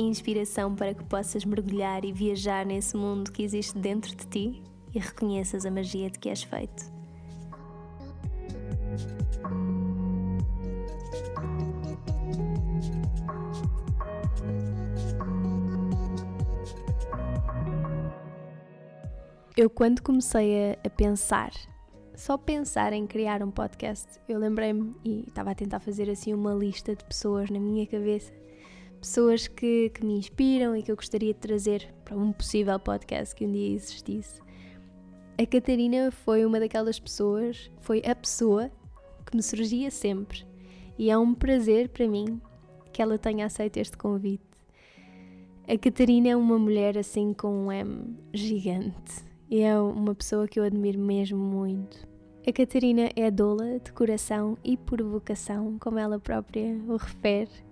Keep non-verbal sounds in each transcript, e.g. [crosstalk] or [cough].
Inspiração para que possas mergulhar e viajar nesse mundo que existe dentro de ti e reconheças a magia de que és feito. Eu, quando comecei a, a, pensar, só pensar em criar um podcast, eu lembrei-me e estava a tentar fazer assim uma lista de pessoas na minha cabeça, pessoas que, que me inspiram e que eu gostaria de trazer para um possível podcast que um dia existisse. A Catarina foi uma daquelas pessoas, foi a pessoa que me surgia sempre e é um prazer para mim que ela tenha aceito este convite. A Catarina é uma mulher assim com um M gigante e é uma pessoa que eu admiro mesmo muito. A Catarina é doula de coração e por vocação, como ela própria o refere.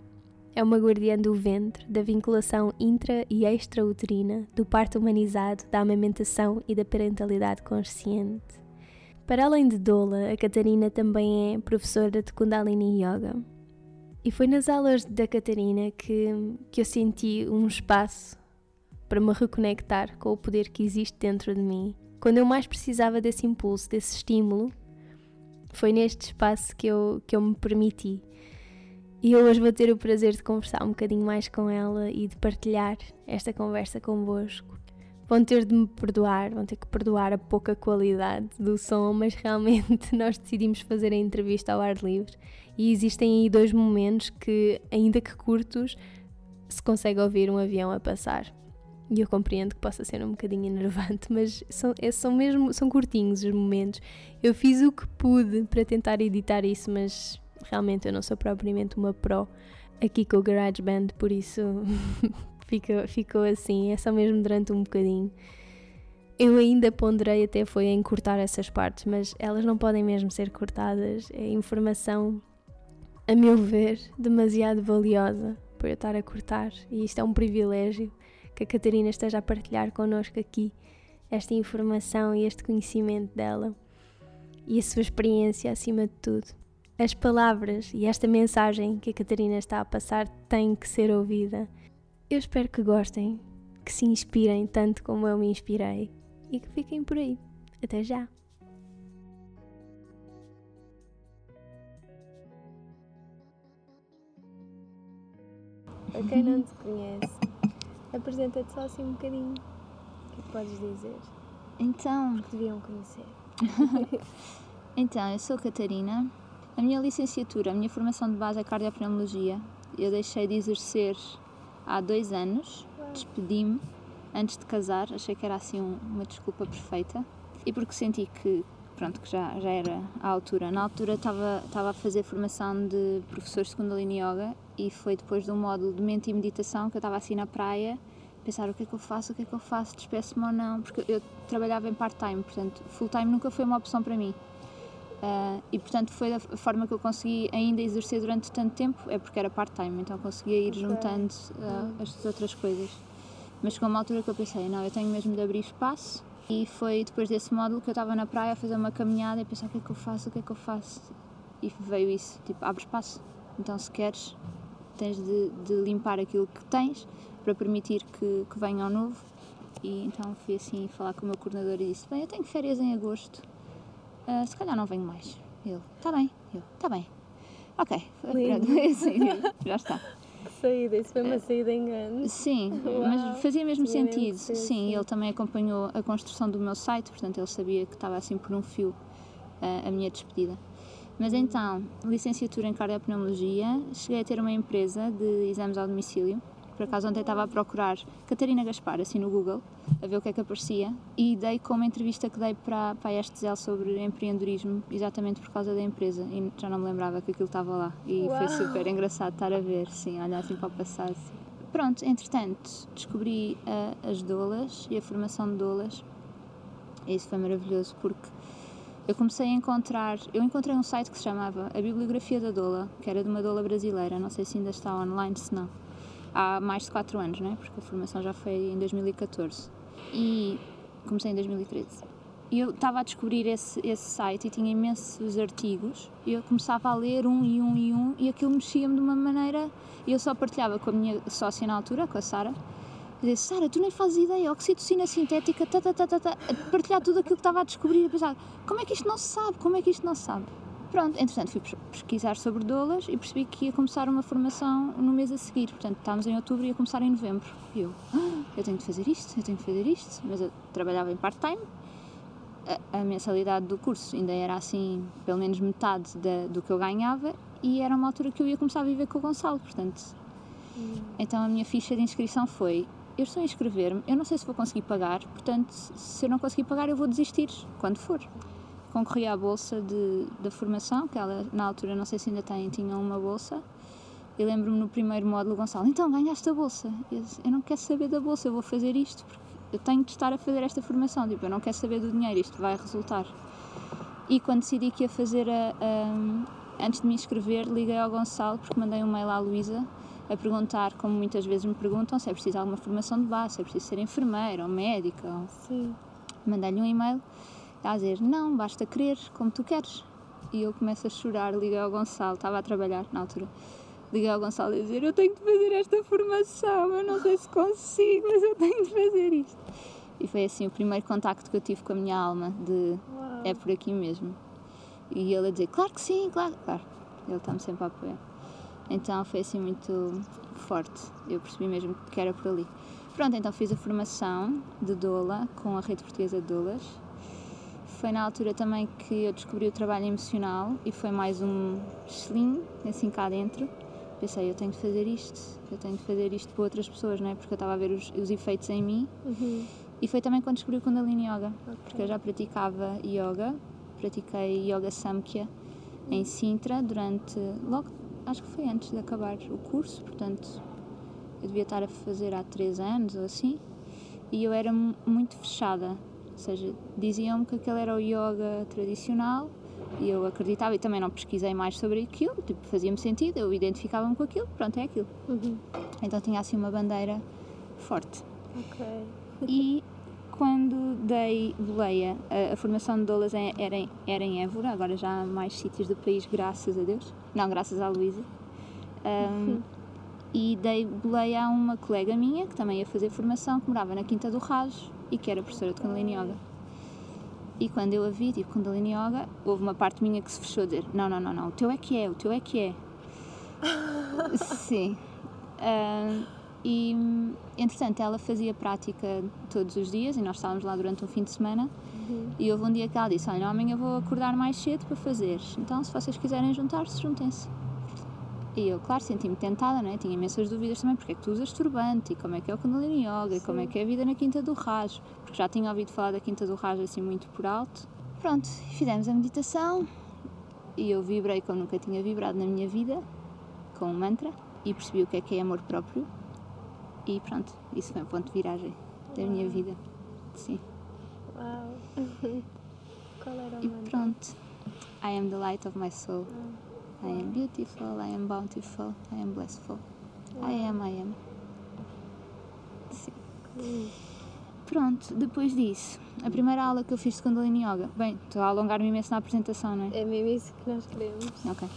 É uma guardiã do ventre, da vinculação intra e extrauterina, do parto humanizado, da amamentação e da parentalidade consciente. Para além de doula, a Catarina também é professora de Kundalini Yoga. E foi nas aulas da Catarina que, que eu senti um espaço para me reconectar com o poder que existe dentro de mim. Quando eu mais precisava desse impulso, desse estímulo, foi neste espaço que eu, que eu me permiti. E hoje vou ter o prazer de conversar um bocadinho mais com ela e de partilhar esta conversa convosco. Vão ter de me perdoar, vão ter que perdoar a pouca qualidade do som, mas realmente [laughs] nós decidimos fazer a entrevista ao ar livre e existem aí dois momentos que, ainda que curtos, se consegue ouvir um avião a passar. E eu compreendo que possa ser um bocadinho enervante, [laughs] mas são, é, são mesmo são curtinhos os momentos. Eu fiz o que pude para tentar editar isso, mas realmente eu não sou propriamente uma pro aqui com o GarageBand, por isso [laughs] ficou, ficou assim, é só mesmo durante um bocadinho. Eu ainda ponderei até foi em cortar essas partes, mas elas não podem mesmo ser cortadas. É informação, a meu ver, demasiado valiosa para eu estar a cortar e isto é um privilégio que a Catarina esteja a partilhar connosco aqui esta informação e este conhecimento dela e a sua experiência acima de tudo. As palavras e esta mensagem que a Catarina está a passar têm que ser ouvida. Eu espero que gostem, que se inspirem tanto como eu me inspirei e que fiquem por aí. Até já! Para quem não te conhece, Apresenta-te só assim um bocadinho. O que é podes dizer? Então. Porque deviam conhecer. [laughs] então, eu sou Catarina. A minha licenciatura, a minha formação de base é cardiopneumologia. Eu deixei de exercer há dois anos. Despedi-me antes de casar. Achei que era assim uma desculpa perfeita. E porque senti que, pronto, que já, já era a altura. Na altura estava, estava a fazer formação de professor de Kundalini Yoga e foi depois de um módulo de mente e meditação que eu estava assim na praia pensar o que é que eu faço, o que é que eu faço, despeço-me ou não, porque eu trabalhava em part-time, portanto, full-time nunca foi uma opção para mim. Uh, e portanto foi a forma que eu consegui ainda exercer durante tanto tempo, é porque era part-time, então conseguia ir okay. juntando uh, as outras coisas. Mas chegou uma altura que eu pensei, não, eu tenho mesmo de abrir espaço e foi depois desse módulo que eu estava na praia a fazer uma caminhada e pensar o que é que eu faço, o que é que eu faço. E veio isso, tipo, abre espaço. Então se queres, tens de, de limpar aquilo que tens para permitir que, que venha ao novo. E então fui assim falar com o meu coordenador e disse: Bem, eu tenho férias em agosto, uh, se calhar não venho mais. Ele: Está bem. Eu: Está bem. Ok, [laughs] assim, já está. [laughs] Saída, isso foi uma saída em grande. Sim, [laughs] Uau, mas fazia mesmo sentido. Sim, sim, ele também acompanhou a construção do meu site, portanto ele sabia que estava assim por um fio uh, a minha despedida. Mas então, licenciatura em cardiopneumologia, cheguei a ter uma empresa de exames ao domicílio. Por acaso ontem estava a procurar Catarina Gaspar, assim no Google, a ver o que é que aparecia, e dei com uma entrevista que dei para, para a Estezel sobre empreendedorismo, exatamente por causa da empresa, e já não me lembrava que aquilo estava lá. E Uau. foi super engraçado estar a ver, sim, olhar assim para o passado. pronto, entretanto, descobri uh, as doulas e a formação de doulas. E isso foi maravilhoso porque eu comecei a encontrar. Eu encontrei um site que se chamava A Bibliografia da Doula, que era de uma doula brasileira. Não sei se ainda está online, se não. Há mais de 4 anos, não é? Porque a formação já foi em 2014. E comecei em 2013. E eu estava a descobrir esse, esse site e tinha imensos artigos. E eu começava a ler um e um e um, e aquilo mexia-me de uma maneira. E eu só partilhava com a minha sócia na altura, com a Sara e disse, Sara, tu nem fazes ideia, oxitocina sintética, tá, tá, tá, tá, tá, a partilhar tudo aquilo que estava a descobrir e pensar, como é que isto não se sabe, como é que isto não se sabe? Pronto, entretanto fui pesquisar sobre doulas e percebi que ia começar uma formação no mês a seguir, portanto estávamos em outubro e ia começar em novembro. E eu, ah, eu tenho de fazer isto, eu tenho de fazer isto, mas eu trabalhava em part-time, a, a, mensalidade do curso ainda era assim, pelo menos metade da, do que eu ganhava e era uma altura que eu ia começar a viver com o Gonçalo, portanto... Hum. Então a minha ficha de inscrição foi eu estou a inscrever-me, eu não sei se vou conseguir pagar, portanto, se eu não conseguir pagar, eu vou desistir quando for. Concorri à bolsa de, da formação, que ela na altura, não sei se ainda tem, tinha uma bolsa. E lembro-me no primeiro módulo, Gonçalo, então ganhaste a bolsa. Eu, disse, eu não quero saber da bolsa, eu vou fazer isto, porque eu tenho de estar a fazer esta formação. Tipo, eu não quero saber do dinheiro, isto vai resultar. E quando decidi que ia fazer a, a antes de me inscrever, liguei ao Gonçalo, porque mandei um mail à Luísa a perguntar, como muitas vezes me perguntam, se é preciso alguma formação de base, se é preciso ser enfermeira ou médica. Ou... Sim. Mandei-lhe um e-mail a dizer: Não, basta querer, como tu queres. E eu começo a chorar, liguei ao Gonçalo, estava a trabalhar na altura. Liguei ao Gonçalo a dizer: Eu tenho de fazer esta formação, eu não sei se consigo, mas eu tenho de fazer isto. E foi assim o primeiro contacto que eu tive com a minha alma: de Uau. é por aqui mesmo. E ele a dizer: Claro que sim, claro, claro. Ele está-me sempre a apoiar. Então foi assim muito forte. Eu percebi mesmo que era por ali. Pronto, então fiz a formação de doula com a Rede Portuguesa de Doulas. Foi na altura também que eu descobri o trabalho emocional e foi mais um slim, assim cá dentro. Pensei, eu tenho de fazer isto, eu tenho de fazer isto para outras pessoas, não é? Porque eu estava a ver os, os efeitos em mim. Uhum. E foi também quando descobri o Kundalini Yoga, okay. porque eu já praticava yoga, pratiquei Yoga Samkhya em Sintra durante logo acho que foi antes de acabar o curso, portanto eu devia estar a fazer há três anos ou assim, e eu era muito fechada, ou seja, diziam-me que aquele era o yoga tradicional e eu acreditava e também não pesquisei mais sobre aquilo, tipo, fazia-me sentido, eu identificava-me com aquilo, pronto, é aquilo. Uhum. Então tinha assim uma bandeira forte. Ok. [laughs] E quando dei boleia, a, a formação de doulas era em, era em Évora, agora já há mais sítios do país, graças a Deus. Não, graças à Luísa. Um, e dei boleia a uma colega minha, que também ia fazer formação, que morava na Quinta do Rajo e que era professora de Kundalini Yoga. E quando eu a vi, tipo, Kundalini Yoga, houve uma parte minha que se fechou a dizer: Não, não, não, não, o teu é que é, o teu é que é. [laughs] Sim. Um, e, entretanto, ela fazia prática todos os dias e nós estávamos lá durante um fim de semana. Uhum. E houve um dia que ela disse: Olha, amanhã vou acordar mais cedo para fazer. Então, se vocês quiserem juntar-se, juntem-se. E eu, claro, senti-me tentada, né? tinha imensas dúvidas também, porque é que tu usas turbante, e como é que é o Kundalini Yoga, e como é que é a vida na Quinta do Raj, porque já tinha ouvido falar da Quinta do Raj assim muito por alto. Pronto, fizemos a meditação e eu vibrei como nunca tinha vibrado na minha vida, com um mantra, e percebi o que é que é amor próprio, e pronto, isso foi um ponto de viragem da Uau. minha vida. Sim. Uau! [laughs] Qual era o E pronto. I am the light of my soul. I am beautiful, I am bountiful, I am blissful. Uau. I am, I am. Sim. Pronto, depois disso, a primeira aula que eu fiz de Kundalini Yoga. Bem, estou a alongar-me imenso na apresentação, não é? É mesmo isso que nós queremos. Ok.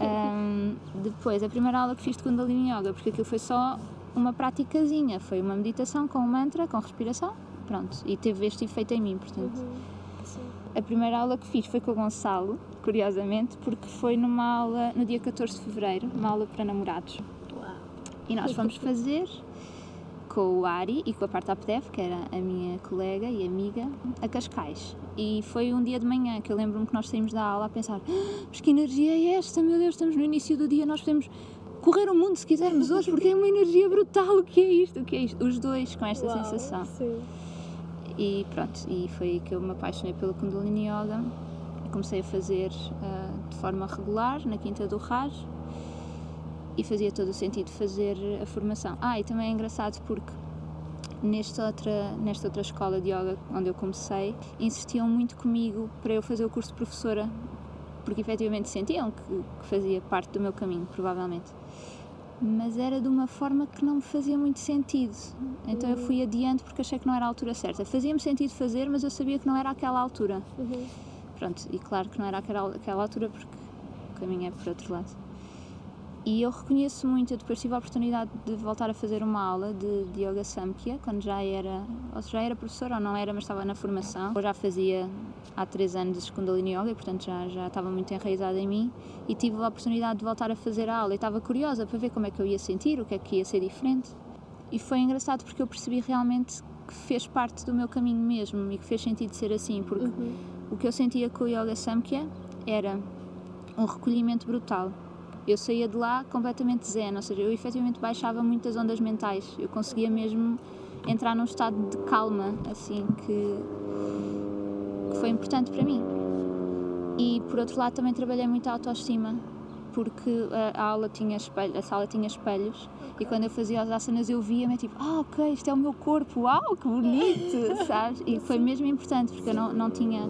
um, depois, a primeira aula que fiz de Kundalini Yoga, porque aquilo foi só uma praticazinha, foi uma meditação com um mantra, com respiração, pronto, e teve este efeito em mim, portanto. Uhum. A primeira aula que fiz foi com o Gonçalo, curiosamente, porque foi numa aula no dia 14 de fevereiro, uma aula para namorados. Uau. E nós fomos fazer com o Ari e com a Parta Apdef, que era a minha colega e amiga, a Cascais. E foi um dia de manhã que eu lembro-me que nós saímos da aula a pensar: ah, mas que energia é esta? Meu Deus, estamos no início do dia, nós podemos correr o mundo se quisermos hoje, porque é uma energia brutal. O que é isto? O que é isto? Os dois com esta Uau, sensação. Sim. E pronto, e foi que eu me apaixonei pelo Kundalini Yoga. Comecei a fazer uh, de forma regular na Quinta do Raj. e fazia todo o sentido fazer a formação. Ah, e também é engraçado porque nesta outra, nesta outra escola de yoga onde eu comecei, insistiam muito comigo para eu fazer o curso de professora, porque efetivamente sentiam que, que fazia parte do meu caminho, provavelmente. Mas era de uma forma que não me fazia muito sentido. Então eu fui adiante porque achei que não era a altura certa. Fazia-me sentido fazer, mas eu sabia que não era aquela altura. Uhum. Pronto, e claro que não era aquela, aquela altura porque o caminho é por outro lado. E eu reconheço muito, eu depois tive a oportunidade de voltar a fazer uma aula de, de Yoga Samkhya, quando já era, ou já era professora ou não era, mas estava na formação. Eu já fazia há três anos de Kundalini Yoga, e portanto já, já estava muito enraizada em mim. E tive a oportunidade de voltar a fazer a aula e estava curiosa para ver como é que eu ia sentir, o que é que ia ser diferente. E foi engraçado porque eu percebi realmente que fez parte do meu caminho mesmo e que fez sentido ser assim, porque Uhum. O que eu sentia com o Yoga Samkhya era um recolhimento brutal. Eu saía de lá completamente zen, ou seja, eu efetivamente baixava muitas ondas mentais. Eu conseguia mesmo entrar num estado de calma, assim, que, que foi importante para mim. E por outro lado também trabalhei muito a autoestima, porque a, aula tinha espelho, a sala tinha espelhos e quando eu fazia as asanas eu via-me tipo, ah ok, isto é o meu corpo, uau, que bonito, [laughs] sabes? E foi mesmo importante porque eu não, não tinha,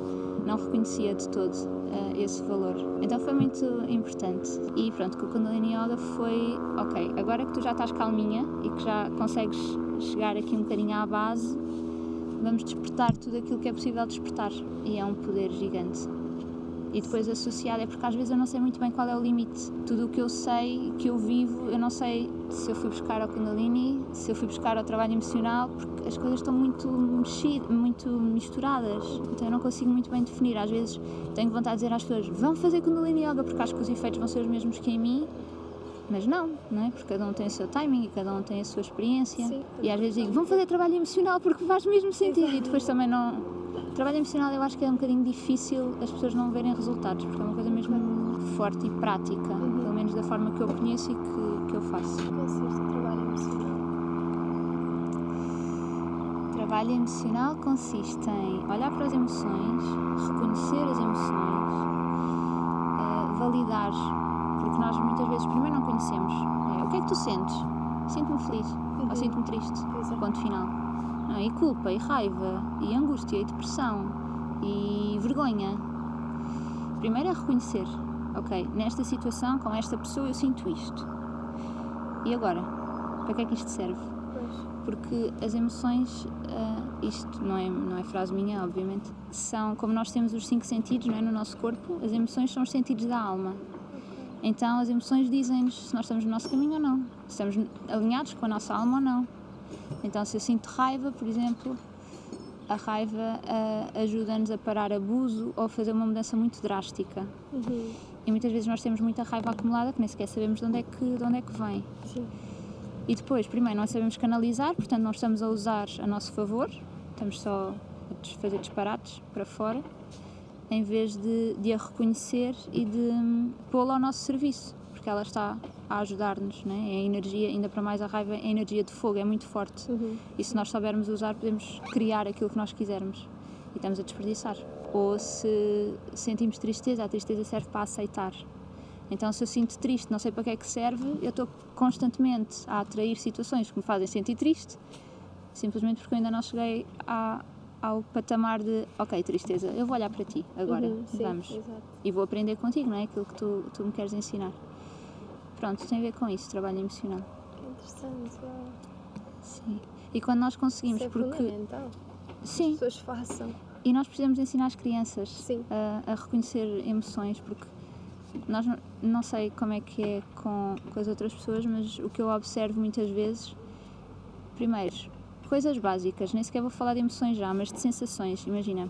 não reconhecia de todo eh, esse valor. Então foi muito importante. E pronto, com o Kundalini Yoga foi, ok, agora que tu já estás calminha e que já consegues chegar aqui um bocadinho à base, vamos despertar tudo aquilo que é possível despertar. E é um poder gigante. E depois associado é porque às vezes eu não sei muito bem qual é o limite. Tudo o que eu sei, que eu vivo, eu não sei se eu fui buscar ao Kundalini, se eu fui buscar ao trabalho emocional, porque as coisas estão muito mexidas, muito misturadas. Então eu não consigo muito bem definir. Às vezes tenho vontade de dizer às pessoas, vão fazer Kundalini Yoga porque acho que os efeitos vão ser os mesmos que em mim. Mas não, não é? Porque cada um tem o seu timing e cada um tem a sua experiência. Sim. E às vezes digo, vão fazer trabalho emocional porque faz mesmo sentido. E depois também não. Trabalho emocional eu acho que é um bocadinho difícil as pessoas não verem resultados, porque é uma coisa mesmo forte e prática, pelo menos da forma que eu conheço e que, que eu faço. Consiste o trabalho emocional. Trabalho emocional consiste em olhar para as emoções, reconhecer as emoções, eh, validar, porque nós muitas vezes primeiro não conhecemos. É, o que é que tu sentes? Sinto-me feliz ou sinto-me triste. Exato. Ponto final. E culpa, e raiva, e angústia, e depressão, e vergonha. Primeiro é reconhecer, ok, nesta situação, com esta pessoa, eu sinto isto. E agora? Para que é que isto serve? Pois. porque as emoções, ah, isto não é, não é frase minha, obviamente, são como nós temos os cinco sentidos não é, no nosso corpo, as emoções são os sentidos da alma. Então as emoções dizem-nos se nós estamos no nosso caminho ou não, se estamos alinhados com a nossa alma ou não. Então se eu sinto raiva, por exemplo, a raiva ah, ajuda-nos a parar abuso ou a fazer uma mudança muito drástica. Uhum. E muitas vezes nós temos muita raiva acumulada que nem sequer sabemos de onde é que, de onde é que vem. Sim. E depois, primeiro, não sabemos canalizar, portanto, não estamos a usar a nosso favor, estamos só a fazer disparates para fora, em vez de, de a reconhecer e de hum, pô-la ao nosso serviço, porque ela está a ajudar-nos, né? é a energia, ainda para mais a raiva, é a energia de fogo, é muito forte. Uhum. E se nós soubermos usar, podemos criar aquilo que nós quisermos e estamos a desperdiçar. Ou se sentimos tristeza, a tristeza serve para aceitar. Então, se eu sinto triste, não sei para que é que serve, eu estou constantemente a atrair situações que me fazem sentir triste, simplesmente porque eu ainda não cheguei à- ao patamar de, ok, tristeza, eu vou olhar para ti agora, Uhum, sim, vamos. Exato. E vou aprender contigo, não é? Aquilo que tu, tu me queres ensinar. Pronto, tem a ver com isso, trabalho emocional. Que interessante. uau. Sim. E quando nós conseguimos, Isso é porque. fundamental. As Sim, pessoas façam. e nós precisamos ensinar as crianças Sim. a, a reconhecer emoções, porque nós não, não sei como é que é com, com as outras pessoas, mas o que eu observo muitas vezes, primeiro, coisas básicas, nem sequer vou falar de emoções já, mas de sensações. Imagina,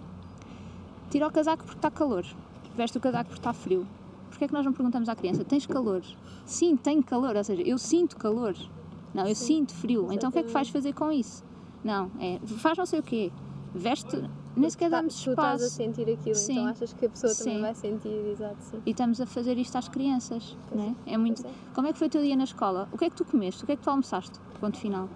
tira o casaco porque está calor, veste o casaco porque está frio. Porquê é que nós não perguntamos à criança, tens calor? Sim, tenho calor, ou seja, eu sinto calor. Não, eu Sim, sinto frio. Então o que é que vais fazer com isso? Não, é, faz não sei o quê, veste, nem sequer damos Tu estás a espaço. sentir aquilo, Sim. então achas que a pessoa também Sim. vai sentir, exato, sim. E estamos a fazer isto às crianças, Pois não é? É muito. Pois é. Como é que foi o teu dia na escola? O que é que tu comeste? O que é que tu almoçaste? Ponto final.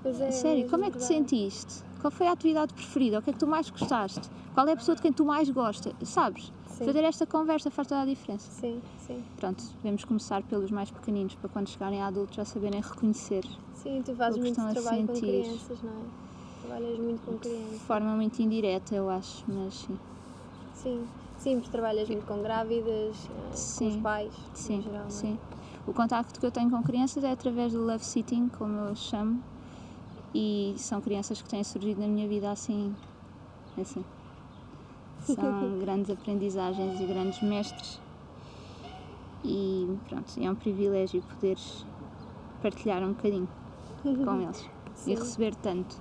Pois é, Sério, como é que te sentiste? Qual foi a atividade preferida? O que é que tu mais gostaste? Qual é a pessoa de quem tu mais gosta? Sabes? Sim. Fazer esta conversa faz toda a diferença. Sim, sim. Pronto, devemos começar pelos mais pequeninos, para quando chegarem a adultos já saberem reconhecer Sim, tu fazes muito trabalho com sentir. crianças, não é? Trabalhas muito com de crianças. forma muito indireta, eu acho, mas sim. Sim, sim, porque trabalhas muito com grávidas, eh, com os Sim. pais, Sim, em geral, é? sim. O contacto que eu tenho com crianças é através do love sitting, como eu chamo, e são crianças que têm surgido na minha vida assim, assim. São [laughs] grandes aprendizagens e grandes mestres. E pronto, é um privilégio poder partilhar um bocadinho com [laughs] eles Sim. e receber tanto.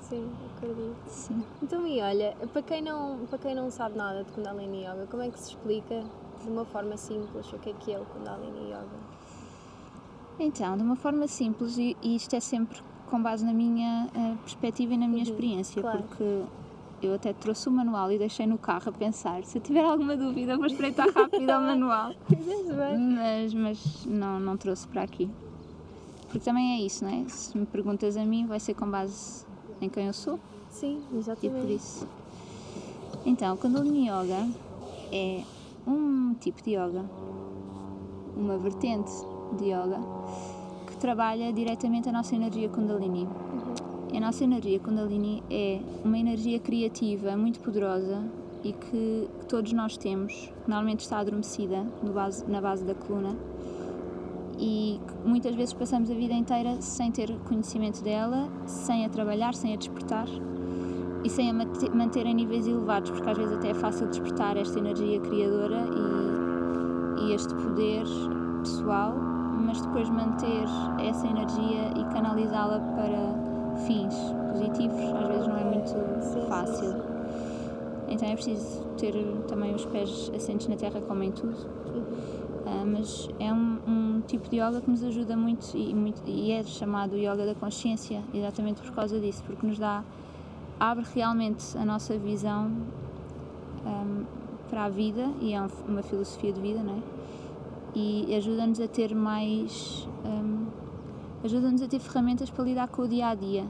Sim, acredito. Sim. Então, e olha, para quem, não, para quem não sabe nada de Kundalini Yoga, como é que se explica de uma forma simples o que é que é o Kundalini Yoga? Então, de uma forma simples, e isto é sempre com base na minha eh, perspectiva e na minha Uhum, experiência, claro. porque eu até trouxe o manual e deixei no carro a pensar. Se eu tiver alguma dúvida, vou espreitar rápido ao manual. [laughs] Mas, mas não, não trouxe para aqui. Porque também é isso, não é? Se me perguntas a mim, vai ser com base em quem eu sou Sim, e exatamente. por isso. Então, Kundalini Yoga é um tipo de yoga, uma vertente de yoga trabalha diretamente a nossa energia Kundalini. E a nossa energia Kundalini é uma energia criativa muito poderosa e que, que todos nós temos, que normalmente está adormecida base, na base da coluna. E muitas vezes passamos a vida inteira sem ter conhecimento dela, sem a trabalhar, sem a despertar e sem a manter em níveis elevados, porque às vezes até é fácil despertar esta energia criadora e, e este poder pessoal, mas depois manter essa energia e canalizá-la para fins positivos às vezes não é muito Sim, fácil. sim. Então é preciso ter também os pés assentes na terra, como em tudo. Ah, mas é um, um tipo de yoga que nos ajuda muito e, muito e é chamado yoga da consciência, exatamente por causa disso, porque nos dá, abre realmente a nossa visão ahm, para a vida e é um- uma filosofia de vida, não é? E ajuda-nos a ter mais. ahm, ajuda-nos a ter ferramentas para lidar com o dia a dia.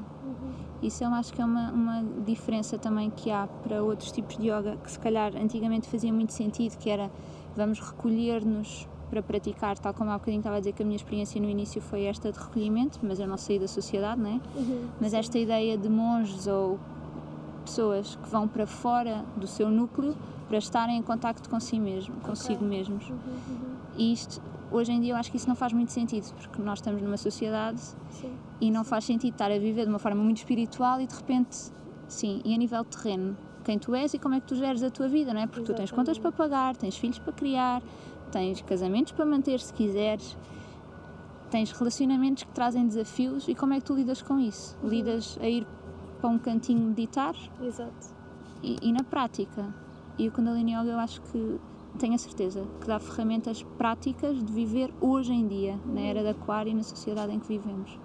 Isso eu acho que é uma, uma diferença também que há para outros tipos de yoga que se calhar antigamente fazia muito sentido, que era vamos recolher-nos para praticar, tal como há bocadinho estava a dizer que a minha experiência no início foi esta de recolhimento, mas eu não saí da sociedade, não é? Uhum. Mas esta ideia de monges ou pessoas que vão para fora do seu núcleo para estarem em contacto com si mesmo, consigo mesmos. Uhum, uhum. E isto, hoje em dia, eu acho que isso não faz muito sentido, porque nós estamos numa sociedade Sim. e não faz sentido estar a viver de uma forma muito espiritual e de repente, sim, e a nível terreno, quem tu és e como é que tu geres a tua vida, não é? Porque tu tens contas para pagar, tens filhos para criar, tens casamentos para manter se quiseres, tens relacionamentos que trazem desafios e como é que tu lidas com isso? Lidas a ir para um cantinho meditar Exato. e, e na prática. E o Kundalini Yoga eu acho que tenho a certeza que dá ferramentas práticas de viver hoje em dia, na era da aquário e na sociedade em que vivemos.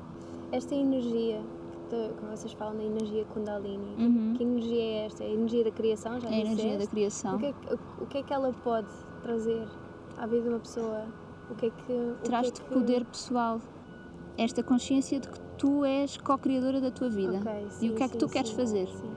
Esta energia, que, te- que vocês falam da energia Kundalini, Uhum. que energia é esta? É a energia da criação, já É a energia da disseste? criação. O que, é que, o que é que ela pode trazer à vida de uma pessoa? O que é que. o que é Traz-te que- poder pessoal. Esta consciência de que tu és co-criadora da tua vida. Ok, e sim, o que é que sim, tu queres sim, fazer? sim.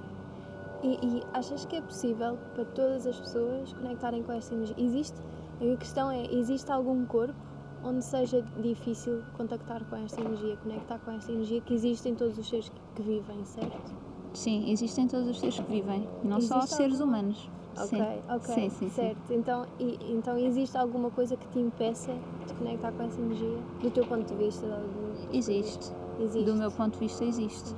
E, e achas que é possível para todas as pessoas conectarem com esta energia? Existe? A questão é: existe algum corpo onde seja difícil contactar com esta energia, conectar com esta energia que existe em todos os seres que, que vivem, certo? Sim, existem todos os seres que vivem. Não só Existe seres alguma? humanos. Ok, sim. ok, Sim, sim, certo. Então, e- então existe alguma coisa que te impeça de conectar com essa energia? Do teu ponto de vista? do- Existe. Existe. Do meu ponto de vista, existe.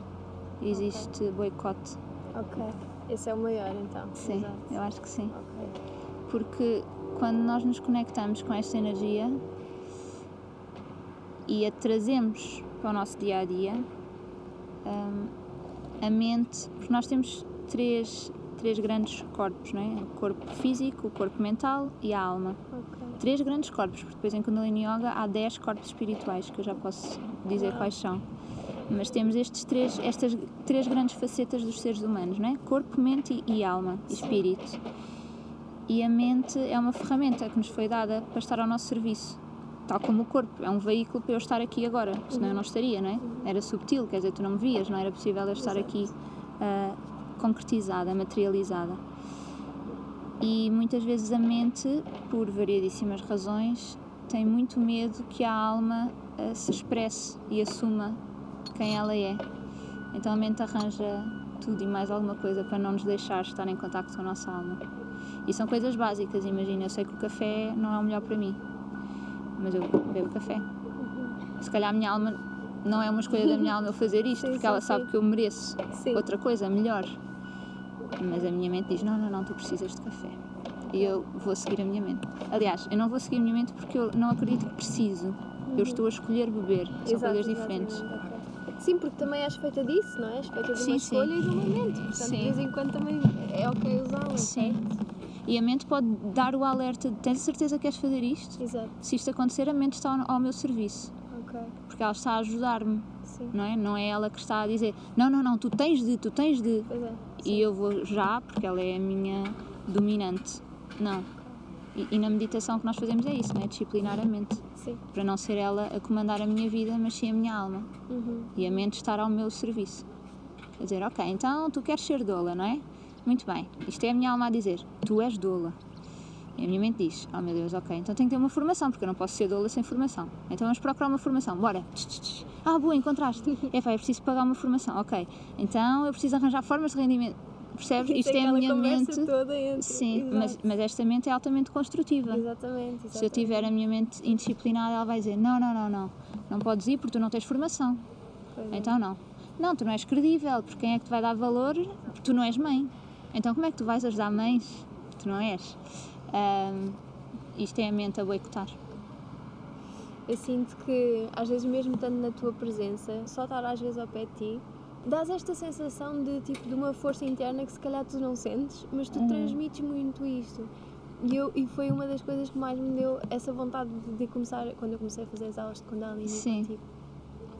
Existe boicote. Ok. Esse é o maior, então. Sim, Exato. eu acho que sim. Ok. Porque quando nós nos conectamos com esta energia e a trazemos para o nosso dia a dia, hum, a mente, porque nós temos três, três grandes corpos, não é? O corpo físico, o corpo mental e a alma. Ok. Três grandes corpos, porque depois em Kundalini Yoga há dez corpos espirituais, que eu já posso dizer quais são. Mas temos estes três, estas três grandes facetas dos seres humanos, não é? Corpo, mente e, alma, e espírito. E a mente é uma ferramenta que nos foi dada para estar ao nosso serviço. Tal como o corpo, é um veículo para eu estar aqui agora, senão eu não estaria, não é? Era subtil, quer dizer, tu não me vias, não era possível eu estar aqui uh, concretizada, materializada. E muitas vezes a mente, por variedíssimas razões, tem muito medo que a alma uh, se expresse e assuma quem ela é. Então a mente arranja tudo e mais alguma coisa para não nos deixar estar em contato com a nossa alma. E são coisas básicas, imagina, eu sei que o café não é o melhor para mim, mas eu bebo café. Se calhar a minha alma não é uma escolha da minha [laughs] alma eu fazer isto, Sim, porque sim, ela sim. sabe que eu mereço outra coisa, melhor. Mas a minha mente diz: não, não, não, tu precisas de café. E eu vou seguir a minha mente. Aliás, eu não vou seguir a minha mente porque eu não acredito que preciso. Eu estou a escolher beber. São Uhum. Exato, coisas diferentes. exatamente. Sim, porque também és feita disso, não é? És feita de Sim, uma sim. escolha e de um momento. Portanto, Sim. de vez em quando também é ok usá-la. Sim. E a mente pode dar o alerta: de, tens a certeza que queres fazer isto? Exato, Se isto acontecer, a mente está ao, meu serviço. ok. Porque ela está a ajudar-me, Sim. não é? Não é ela que está a dizer: não, não, não, tu tens de, tu tens de. Pois é. e eu vou já, porque ela é a minha dominante. Não. E, e na meditação que nós fazemos é isso, não é? Disciplinar a mente. Sim. Para não ser ela a comandar a minha vida, mas sim a minha alma. Uhum. E a mente estar ao meu serviço. A dizer, ok, então tu queres ser doula, não é? Muito bem. Isto é a minha alma a dizer, tu és doula. E a minha mente diz, oh meu Deus, ok, então tenho que ter uma formação, porque eu não posso ser doula sem formação. Então vamos procurar uma formação, bora. Ah, boa, encontraste. [laughs] É pá, é preciso pagar uma formação, ok. Então eu preciso arranjar formas de rendimento. Percebes? Isto é a minha mente. toda entre. Sim, Exato. mas, mas esta mente é altamente construtiva. Exatamente, exatamente. Se eu tiver a minha mente indisciplinada, ela vai dizer: não, não, não, não, não podes ir porque tu não tens formação. Pois é. Então não. Não, tu não és credível, porque quem é que te vai dar valor? Porque tu não és mãe. Então como é que tu vais ajudar mães? Tu não és. Ahm, isto é a mente a boicotar. Eu sinto que, às vezes, mesmo estando na tua presença, só estar às vezes ao pé de ti, dás esta sensação de tipo de uma força interna que se calhar tu não sentes, mas tu Uhum. transmites muito isto. E, eu, e foi uma das coisas que mais me deu essa vontade de, de começar, quando eu comecei a fazer as aulas de Kundalini Sim. contigo.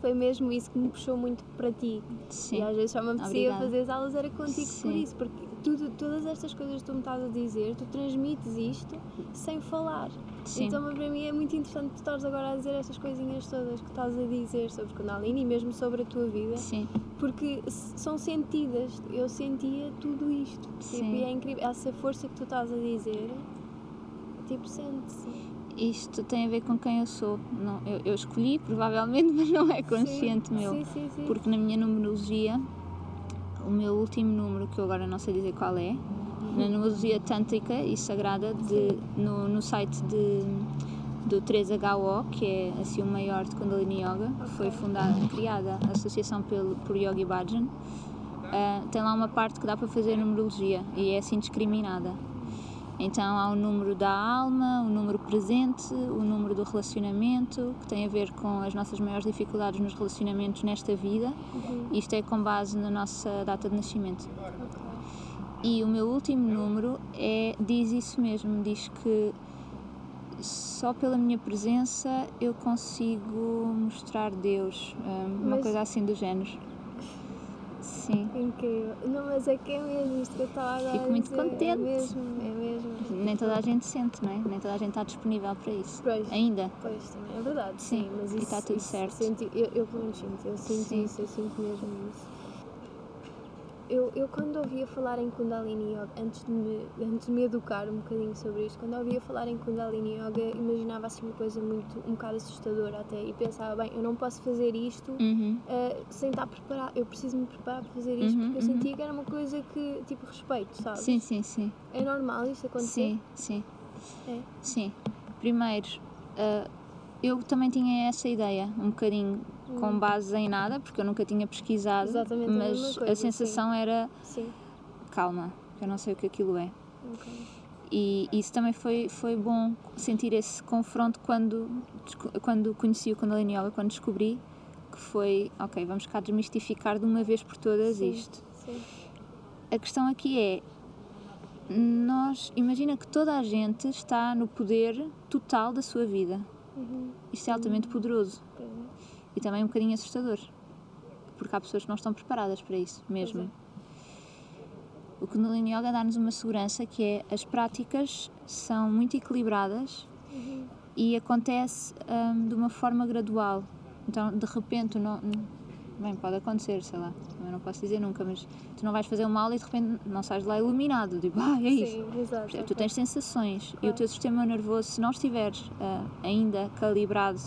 Foi mesmo isso que me puxou muito para ti. Sim. E às vezes só me Obrigada. fazer as aulas era contigo por Sim. isso, porque tudo, todas estas coisas que tu me estás a dizer, tu transmites isto sem falar. Sim. Então para mim é muito interessante tu estares agora a dizer estas coisinhas todas que estás a dizer sobre Kundalini e mesmo sobre a tua vida, Sim. porque são sentidas. Eu sentia tudo isto. Tipo, Sim. e é incrível. Essa força que tu estás a dizer, tipo, sente-se. Isto tem a ver com quem eu sou. Não, eu, eu escolhi, [laughs] provavelmente, mas não é consciente sim, meu. Sim, sim, sim. Porque na minha numerologia, o meu último número, que eu agora não sei dizer qual é, na numerologia tântrica e sagrada, de, no, no site de, do 3HO, que é assim o maior de Kundalini Yoga, que foi fundada, criada a associação pelo, por Yogi Bhajan, ah, tem lá uma parte que dá para fazer numerologia e é assim discriminada. Então há o número da alma, o número presente, o número do relacionamento, que tem a ver com as nossas maiores dificuldades nos relacionamentos nesta vida. Uhum. Isto é com base na nossa data de nascimento. Ok. E o meu último número é, diz isso mesmo, diz que só pela minha presença eu consigo mostrar Deus, hum, uma Mas- coisa assim do género. Sim. Incrível. Não, mas é que é mesmo isto que eu estava agora Fico muito dizer. contente. É mesmo, é mesmo. Nem toda a gente sente, não é? Nem toda a gente está disponível para isso. Pois. Ainda. Pois, também é verdade, Sim, sim, mas e isso, está tudo isso certo. senti- eu, eu pelo menos sinto, eu sinto Sim. isso, eu sinto mesmo isso. Eu, eu quando ouvia falar em Kundalini Yoga, antes de, me, antes de me educar um bocadinho sobre isto, quando ouvia falar em Kundalini Yoga, imaginava assim uma coisa muito, um bocado assustadora até, e pensava, bem, eu não posso fazer isto Uhum. ah, sem estar preparado, eu preciso me preparar para fazer isto, Uhum, porque eu uhum. sentia que era uma coisa que, tipo, respeito, sabes? Sim, sim, sim. É normal isto acontecer? Sim, sim. É. Sim. Primeiro, ah, eu também tinha essa ideia, um bocadinho com base em nada, porque eu nunca tinha pesquisado, Hum. Exatamente a mas mesma coisa, a sensação era Sim, calma, eu não sei o que aquilo é. ok. E isso também foi, foi bom sentir esse confronto quando, quando conheci o Kundalini Yoga, quando descobri que foi, ok, vamos cá desmistificar de uma vez por todas Sim. isto. Sim. A questão aqui é, nós, imagina que toda a gente está no poder total da sua vida. Uhum. Isto é altamente poderoso e também um bocadinho assustador, porque há pessoas que não estão preparadas para isso mesmo. Pois O Kundalini Yoga dá-nos uma segurança que é as práticas são muito equilibradas Uhum. e acontece hum, de uma forma gradual. Então, de repente, não, Bem, pode acontecer, sei lá, eu não posso dizer nunca, mas tu não vais fazer uma aula e de repente não sais de lá iluminado, tipo, [laughs] ah, é isso. Sim, exato. Tu tens sensações e o Claro. teu sistema nervoso, se não estiveres ah, ainda calibrado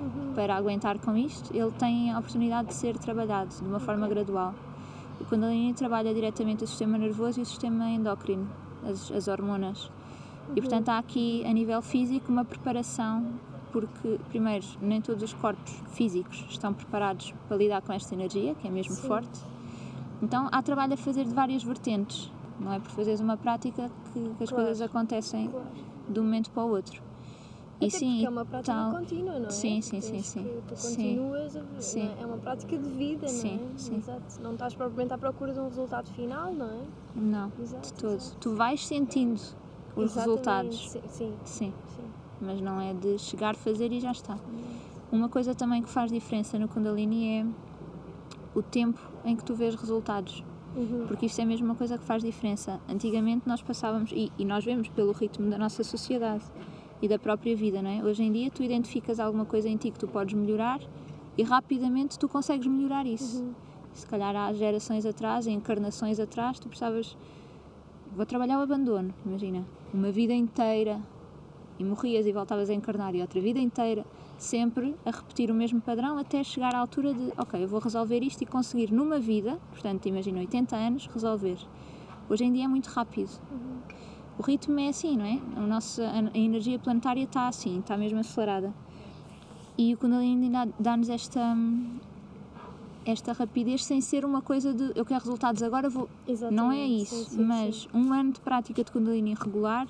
Uhum. para aguentar com isto, ele tem a oportunidade de ser trabalhado de uma forma gradual. O Kundalini trabalha diretamente o sistema nervoso e o sistema endócrino, as, as hormonas. E portanto há aqui, a nível físico, uma preparação, porque, primeiro, nem todos os corpos físicos estão preparados para lidar com esta energia, que é mesmo Sim. forte. Então há trabalho a fazer de várias vertentes. Não é por fazeres uma prática que, que as Claro. coisas acontecem Claro. de um momento para o outro. Até E sim, é uma prática tal. contínua, não é? Sim, sim, sim, sim. que- Tu Sim. continuas, a, não Sim. é? é uma prática de vida, Sim, não é? sim. Exato. Não estás propriamente à procura de um resultado final, não é? Não, Exato, de todo. exato. Tu vais sentindo os Exatamente, resultados. Sim, sim, Sim, sim. Mas não é de chegar, fazer e já está. Uma coisa também que faz diferença no Kundalini é o tempo em que tu vês resultados. Uhum. Porque isto é mesmo uma coisa que faz diferença. Antigamente nós passávamos, e, e nós vemos pelo ritmo da nossa sociedade e da própria vida, não é? Hoje em dia tu identificas alguma coisa em ti que tu podes melhorar e rapidamente tu consegues melhorar isso. Uhum. Se calhar há gerações atrás, encarnações atrás, tu precisavas. Vou trabalhar o abandono, imagina. Uma vida inteira e morrias e voltavas a encarnar e outra vida inteira, sempre a repetir o mesmo padrão até chegar à altura de, ok, eu vou resolver isto e conseguir numa vida, portanto, imagina 80 anos, resolver. Hoje em dia é muito rápido. O ritmo é assim, não é? A nossa a energia planetária está assim, está mesmo acelerada. E o Kundalini dá- dá-nos esta esta rapidez sem ser uma coisa de eu quero resultados agora, vou. Não é Exatamente, isso, sim, sim, mas sim. um ano de prática de Kundalini regular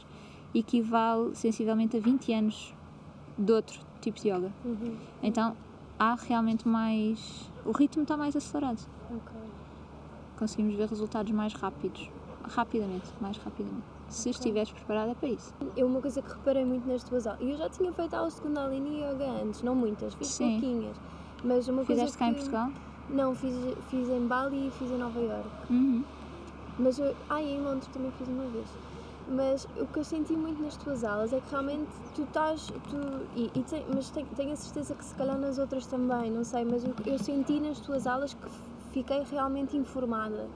equivale sensivelmente a 20 anos de outro tipo de yoga. Uhum. Então há realmente mais. O ritmo está mais acelerado. Ok. Conseguimos ver resultados mais rápidos. Rapidamente, mais rapidamente. Se estiveres preparada para isso. Eu uma coisa que reparei muito nas tuas aulas, e eu já tinha feito aulas de Kundalini Yoga antes, não muitas, fiz Sim. pouquinhas. Mas uma Fizeste coisa cá em que- Portugal? Não, fiz, fiz em Bali e fiz em Nova Iorque. Uhum. Mas eu, ah, e em Londres também fiz uma vez. Mas o que eu senti muito nas tuas aulas é que realmente tu estás. Tu, e, e mas tenho, tenho a certeza que se calhar nas outras também, não sei, mas eu, eu senti nas tuas aulas que fiquei realmente informada.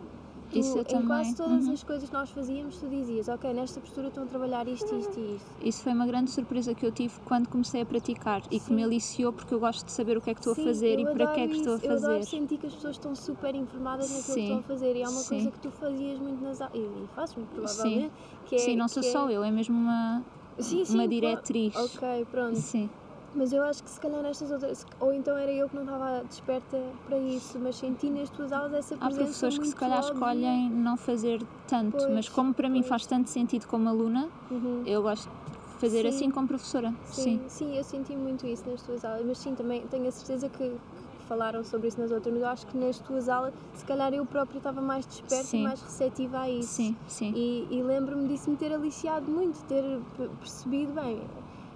Isso em também, quase todas uhum. as coisas que nós fazíamos, tu dizias, ok, nesta postura estão a trabalhar isto, isto e isto. Isso foi uma grande surpresa que eu tive quando comecei a praticar e que Sim. me aliciou porque eu gosto de saber o que é que estou Sim, a fazer e para que é que estou a isso. Eu adoro fazer. sentir que as pessoas estão super informadas naquilo que Sim, estão a fazer e é uma sim. coisa que tu fazias muito nas aulas, e fazes muito provavelmente, que é... Sim, não sou que é- só eu, é mesmo uma, Sim, sim, uma diretriz. Ok, pronto. Sim, Mas eu acho que se calhar nestas outras, ou então era eu que não estava desperta para isso, mas senti nas tuas aulas essa há presença professores que se calhar óbvia. escolhem não fazer tanto, Pois, mas como para mim pois. faz tanto sentido como aluna, Uhum. eu gosto de fazer Sim. assim como professora. Sim, sim, eu senti muito isso nas tuas aulas, mas sim, também tenho a certeza que, falaram sobre isso nas outras, mas eu acho que nas tuas aulas, se calhar eu própria estava mais desperta Sim. e mais receptiva a isso. Sim, sim. E, e lembro-me disso me ter aliciado muito, ter pe- percebido bem.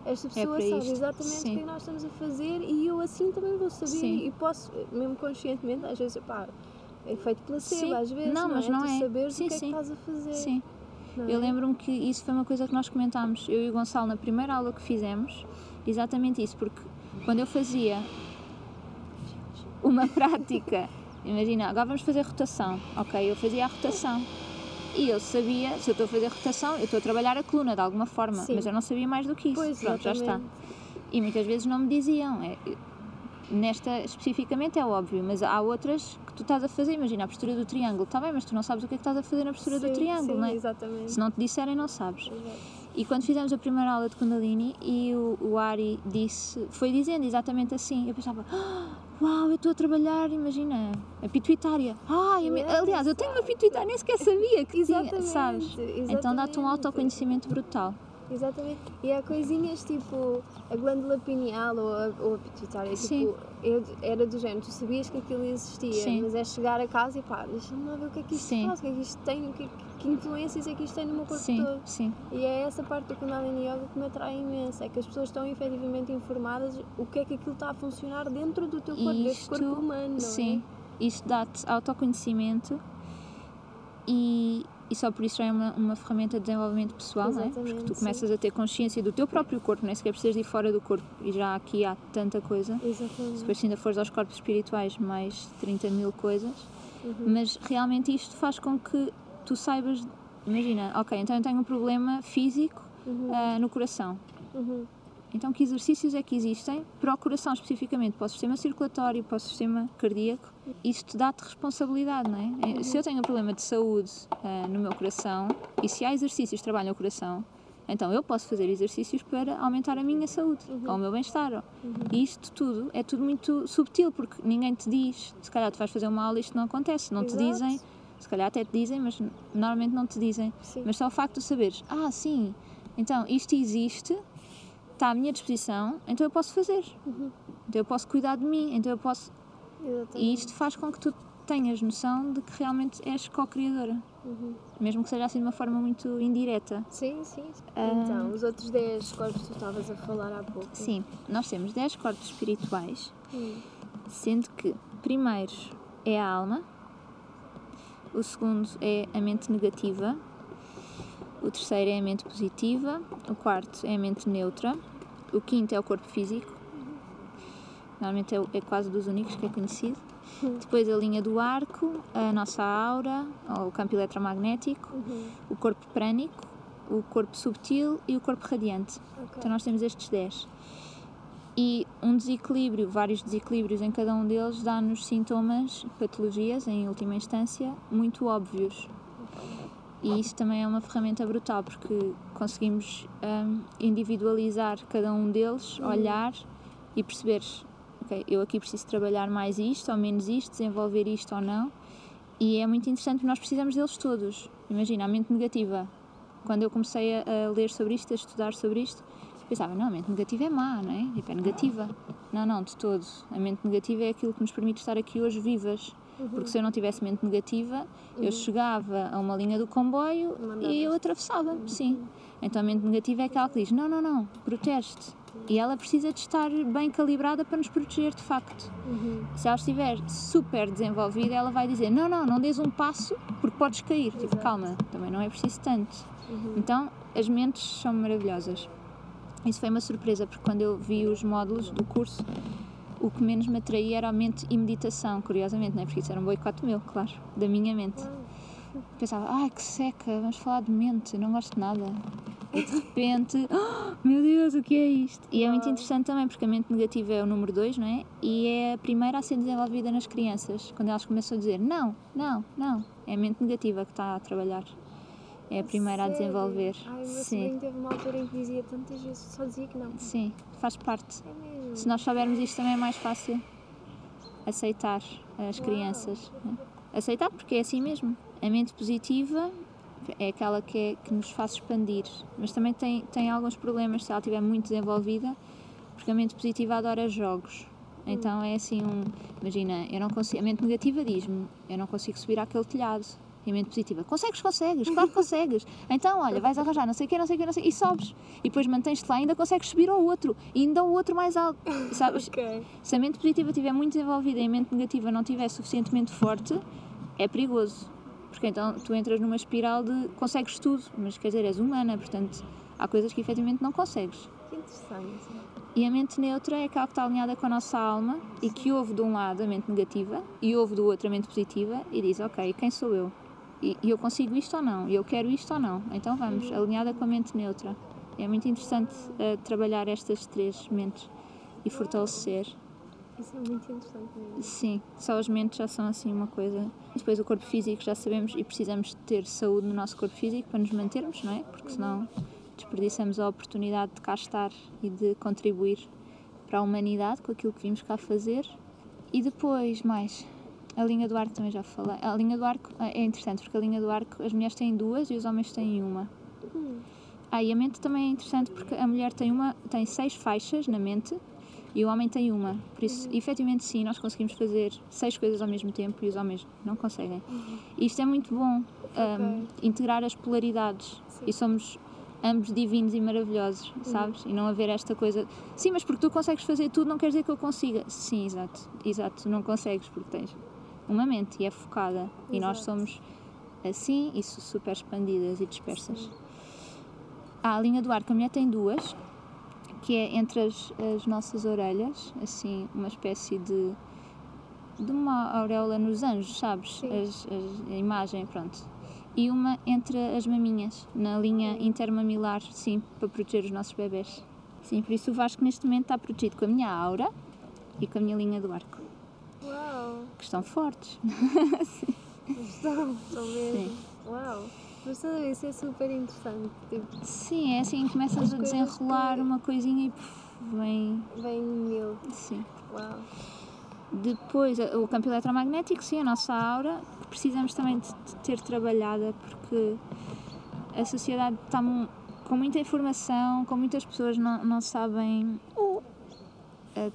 Esta pessoa para sabe exatamente sim. o que é nós estamos a fazer e eu assim também vou saber Sim. e posso, mesmo conscientemente, às vezes, pá, é feito placebo, Sim. às vezes, Não, não, mas é? não tu é. saberes Sim, o que é que estás a fazer. Sim. é? Eu lembro-me que isso foi uma coisa que nós comentámos, eu e o Gonçalo, na primeira aula que fizemos, exatamente isso, porque quando eu fazia uma [laughs] prática, imagina, agora vamos fazer rotação, ok? Eu fazia a rotação e eu sabia, se eu estou a fazer rotação, eu estou a trabalhar a coluna de alguma forma, Sim. mas eu não sabia mais do que isso. Pois, Pronto, já está. exatamente. E muitas vezes não me diziam. é, nesta especificamente é óbvio, mas há outras que tu estás a fazer. Imagina a postura do triângulo, está bem, mas tu não sabes o que é que estás a fazer na postura do Sim, triângulo, sim, não é? exatamente. Se não te disserem, não sabes. Exato. E quando fizemos a primeira aula de Kundalini e o, o Ari disse, foi dizendo exatamente assim, eu pensava, "Ah, uau, eu estou a trabalhar, imagina, a pituitária. Ah, Yes. aliás, eu tenho uma pituitária, nem sequer sabia que tinha, Exatamente, sabes? Então dá-te um exatamente. autoconhecimento brutal. Exatamente. E há coisinhas tipo a glândula pineal ou a, ou a pituitária. Tipo, eu, era do género, tu sabias que aquilo existia, Sim. mas é chegar a casa e pá, deixa-me lá ver o que é que isto Sim. faz, o que é que isto tem, o que, que influências é que isto tem no meu corpo Sim, todo. sim. E é essa parte do Kundalini Yoga que me atrai imenso, é que as pessoas estão efetivamente informadas o que é que aquilo está a funcionar dentro do teu corpo, deste Isto, corpo humano, não Sim, é? isto dá-te autoconhecimento e e só por isso já é uma, uma ferramenta de desenvolvimento pessoal, não é? Porque tu sim. começas a ter consciência do teu próprio corpo, nem sequer precisas de ir fora do corpo e já aqui há tanta coisa. Exatamente. Depois, se ainda fores aos corpos espirituais, mais 30 mil coisas. Uhum. Mas realmente isto faz com que tu saibas. Imagina, ok, então eu tenho um problema físico Uhum. ah, no coração. Uhum. Então, que exercícios é que existem para o coração especificamente, para o sistema circulatório, para o sistema cardíaco? Isto dá-te responsabilidade, não é? Se eu tenho um problema de saúde ah, no meu coração e se há exercícios que trabalham o coração, então eu posso fazer exercícios para aumentar a minha saúde ou o meu bem-estar. E isto tudo é tudo muito subtil, porque ninguém te diz, se calhar tu vais fazer uma aula e isto não acontece, não te Exato. dizem, se calhar até te dizem, mas normalmente não te dizem. Sim. Mas só o facto de saberes, ah, sim, então isto existe, está à minha disposição, então eu posso fazer. Uhum. Então eu posso cuidar de mim, então eu posso. Exatamente. E isto faz com que tu tenhas noção de que realmente és co-criadora. Uhum. Mesmo que seja assim de uma forma muito indireta. Sim, sim. Ah. Então, os outros 10 corpos que tu estavas a falar há pouco. Sim, nós temos 10 corpos espirituais, Hum. sendo que primeiro é a alma, o segundo é a mente negativa, o terceiro é a mente positiva, o quarto é a mente neutra, o quinto é o corpo físico, normalmente é, é quase dos únicos que é conhecido. Depois a linha do arco, a nossa aura, ou o campo eletromagnético, Uhum. o corpo prânico, o corpo subtil e o corpo radiante. Ok. Então nós temos estes 10. E um desequilíbrio, vários desequilíbrios em cada um deles, dá-nos sintomas, patologias, em última instância, muito óbvios. E isso também é uma ferramenta brutal, porque conseguimos hum, individualizar cada um deles, olhar e perceber, ok, eu aqui preciso trabalhar mais isto ou menos isto, desenvolver isto ou não. E é muito interessante porque nós precisamos deles todos. Imagina, a mente negativa. Quando eu comecei a, a ler sobre isto, a estudar sobre isto, pensava, não, a mente negativa é má, não é? Tipo, é negativa. Não, não, de todo. A mente negativa é aquilo que nos permite estar aqui hoje vivas. Porque se eu não tivesse mente negativa, eu chegava a uma linha do comboio Mandavas. e eu atravessava, sim. Então a mente negativa é aquela que diz, não, não, não, protege-te. E ela precisa de estar bem calibrada para nos proteger de facto. Uhum. Se ela estiver super desenvolvida, ela vai dizer: Não, não, não dês um passo porque podes cair. Tipo, Exato. calma, também não é preciso tanto. Uhum. Então, as mentes são maravilhosas. Isso foi uma surpresa, porque quando eu vi os módulos do curso, o que menos me atraía era a mente e meditação, curiosamente, não é? Porque isso era um boicote meu, claro, da minha mente. Pensava, ai que seca, vamos falar de mente, não gosto de nada. E de repente, "Ah, [gasps] meu Deus, o que é isto? E é muito interessante também, porque a mente negativa é o número 2, não é? E é a primeira a ser desenvolvida nas crianças, quando elas começam a dizer não, não, não. É a mente negativa que está a trabalhar. É a primeira a Sério? desenvolver. Ai, Sim, teve uma altura em que dizia tantas vezes, só dizia que não. sim, faz parte. É mesmo. Se nós soubermos isto também é mais fácil aceitar as crianças. né? Aceitar porque é assim mesmo. A mente positiva é aquela que, é, que nos faz expandir, mas também tem, tem alguns problemas se ela estiver muito desenvolvida, porque a mente positiva adora jogos. Então é assim um. Imagina, eu não consigo. A mente negativa diz-me, eu não consigo subir àquele telhado. E a mente positiva, consegues, consegues, claro que consegues. Então, olha, vais arranjar não sei o quê, não sei o quê, não sei e sobes. E depois mantens-te lá ainda consegues subir ao outro. E ainda ao outro mais alto. Sabes? Ok. Se a mente positiva estiver muito desenvolvida e a mente negativa não estiver suficientemente forte, é perigoso. Porque então tu entras numa espiral de consegues tudo, mas quer dizer, és humana, portanto há coisas que efetivamente não consegues. Que interessante. E a mente neutra é aquela que está alinhada com a nossa alma e que ouve de um lado a mente negativa e ouve do outro a mente positiva e diz: Ok, quem sou eu? E, e eu consigo isto ou não? E eu quero isto ou não? Então vamos, alinhada com a mente neutra. É muito interessante eh, trabalhar estas três mentes e fortalecer. Isso é muito interessante mesmo. Sim, só as mentes já são assim uma coisa. Depois o corpo físico já sabemos e precisamos ter saúde no nosso corpo físico para nos mantermos, não é? Porque senão desperdiçamos a oportunidade de cá estar e de contribuir para a humanidade com aquilo que vimos cá fazer. E depois, mais, a linha do arco também já falei. A linha do arco é interessante porque a linha do arco as mulheres têm duas e os homens têm uma. Hum. Ah, e a mente também é interessante porque a mulher tem uma tem seis faixas na mente e o homem tem uma. Por isso, efetivamente, sim, nós conseguimos fazer seis coisas ao mesmo tempo e os homens não conseguem. E isto é muito bom, um, integrar as polaridades. Sim. E somos ambos divinos e maravilhosos, sabes? E não haver esta coisa. Sim, mas porque tu consegues fazer tudo, não quer dizer que eu consiga. Sim, exato. Exato, não consegues porque tens uma mente e é focada. E nós Exato. somos assim e super expandidas e dispersas. Há a linha do ar que a mulher tem duas, que é entre as, as nossas orelhas, assim, uma espécie de de uma auréola nos anjos, sabes? As, as, a imagem, pronto. E uma entre as maminhas, na linha intermamilar, sim, para proteger os nossos bebés. Sim, por isso o Vasco neste momento está protegido com a minha aura e com a minha linha do arco. Uau! Que estão fortes. [laughs] sim. Estão, estão mesmo. Sim. Uau! Tudo isso é super interessante. Tipo, sim, é assim, começas a desenrolar que... uma coisinha e puf, vem. Vem mil. Sim. Uau! Depois, o campo eletromagnético, sim, a nossa aura, precisamos também de ter trabalhada porque a sociedade está com muita informação, com muitas pessoas não, não sabem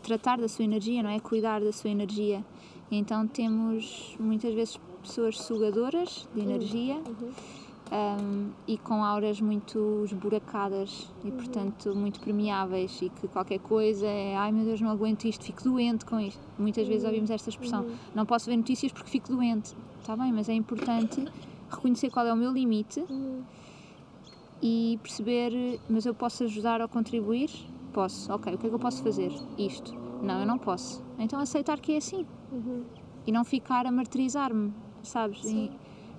tratar da sua energia, não é? Cuidar da sua energia. Então temos muitas vezes pessoas sugadoras de energia. Uhum um, e com auras muito esburacadas e, portanto, muito permeáveis e que qualquer coisa é ai meu Deus, não aguento isto, fico doente com isto. Muitas vezes ouvimos esta expressão: uhum. não posso ver notícias porque fico doente. Está bem, mas é importante reconhecer qual é o meu limite uhum. e perceber, mas eu posso ajudar ou contribuir? Posso, ok, o que é que eu posso fazer? Isto. Não, eu não posso. Então aceitar que é assim uhum. e não ficar a martirizar-me, sabes? Sim.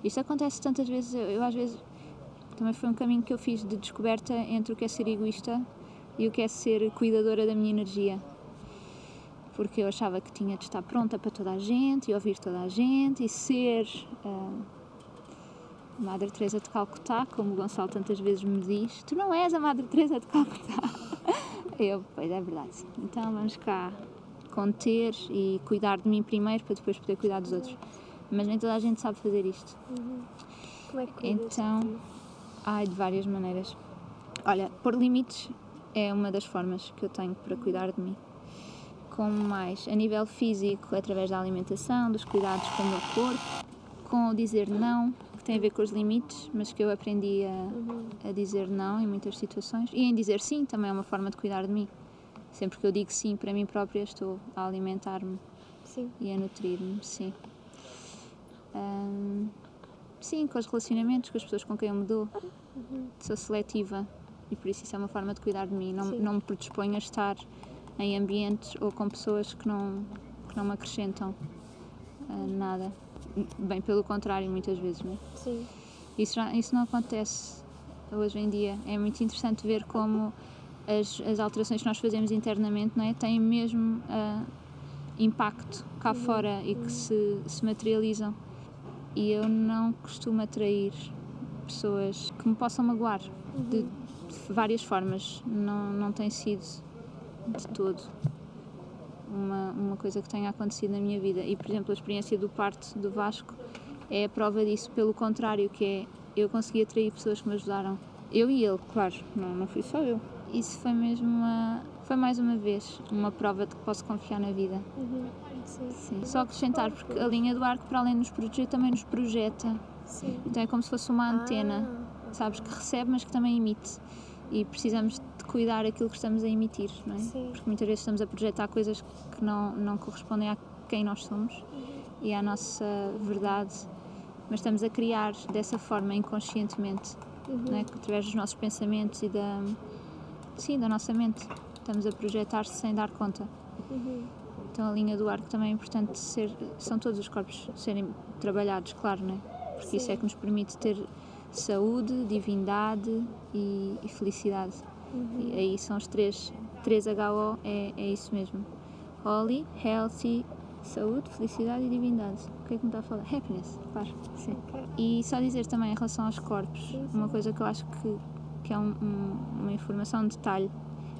Isto acontece tantas vezes, eu, às vezes também foi um caminho que eu fiz de descoberta entre o que é ser egoísta e o que é ser cuidadora da minha energia. Porque eu achava que tinha de estar pronta para toda a gente e ouvir toda a gente e ser uh, Madre Teresa de Calcutá, como o Gonçalo tantas vezes me diz: Tu não és a Madre Teresa de Calcutá. [laughs] eu, pois é verdade. Então vamos cá conter e cuidar de mim primeiro para depois poder cuidar dos outros mas nem toda a gente sabe fazer isto. Uhum. Como é que Então, ai, de várias maneiras. Olha, pôr limites é uma das formas que eu tenho para cuidar de mim. Como mais a nível físico, através da alimentação, dos cuidados com o meu corpo, com o dizer não, que tem a ver com os limites, mas que eu aprendi a, uhum. a dizer não em muitas situações. E em dizer sim também é uma forma de cuidar de mim. Sempre que eu digo sim para mim própria, estou a alimentar-me e a nutrir-me, sim. Sim, com os relacionamentos, com as pessoas com quem eu me dou. Uhum. Sou seletiva e por isso isso é uma forma de cuidar de mim. Não, não me predisponho a estar em ambientes ou com pessoas que não, que não me acrescentam uh, nada. Bem, pelo contrário, muitas vezes. Não é? Sim. Isso, isso não acontece hoje em dia. É muito interessante ver como as, as alterações que nós fazemos internamente não é, têm mesmo uh, impacto cá uhum. fora e que se, se materializam e eu não costumo atrair pessoas que me possam magoar uhum. de, várias formas. Não, não tem sido de todo uma, uma coisa que tenha acontecido na minha vida. E, por exemplo, a experiência do parto do Vasco é a prova disso, pelo contrário, que é eu consegui atrair pessoas que me ajudaram. Eu e ele, claro, não, não fui só eu. Isso foi mesmo uma. Foi mais uma vez uma prova de que posso confiar na vida. Uhum. Sim. Sim. Só acrescentar, porque a linha do arco, para além de nos proteger, também nos projeta. Sim. Então é como se fosse uma antena, ah. sabes, que recebe, mas que também emite. E precisamos de cuidar aquilo que estamos a emitir, não é? Sim. Porque muitas vezes estamos a projetar coisas que não, não correspondem a quem nós somos uhum. e à nossa verdade, mas estamos a criar dessa forma inconscientemente, uhum. não é? através dos nossos pensamentos e da, sim, da nossa mente. Estamos a projetar-se sem dar conta. Uhum. Então a linha do arco também é importante ser, são todos os corpos serem trabalhados, claro, né? Porque Sim. isso é que nos permite ter saúde, divindade e, e felicidade. Uhum. E aí são os três, 3HO, é, é isso mesmo. Holy, Healthy, Saúde, Felicidade e Divindade. O que é que me está a falar? Happiness, claro. Sim. E só dizer também em relação aos corpos, uma coisa que eu acho que, que é um, um, uma informação, um detalhe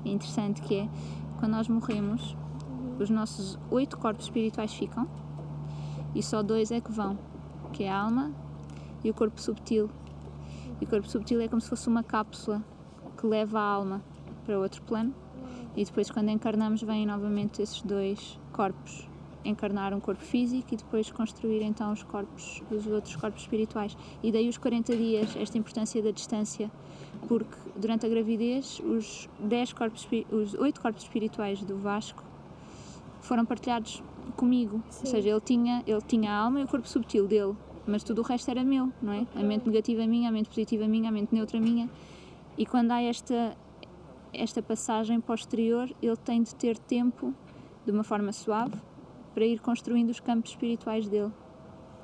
interessante, que é quando nós morremos, os nossos oito corpos espirituais ficam e só dois é que vão, que é a alma e o corpo subtil. E o corpo subtil é como se fosse uma cápsula que leva a alma para outro plano e depois quando encarnamos vêm novamente esses dois corpos encarnar um corpo físico e depois construir então os corpos, os outros corpos espirituais. E daí os 40 dias, esta importância da distância, porque durante a gravidez os 10 corpos, os 8 corpos espirituais do Vasco foram partilhados comigo. Sim. Ou seja, ele tinha, ele tinha a alma e o corpo subtil dele. mas tudo o resto era meu, não é? A mente negativa minha, a mente positiva minha, a mente neutra minha. E quando há esta, esta passagem posterior, ele tem de ter tempo, de uma forma suave, para ir construindo os campos espirituais dele.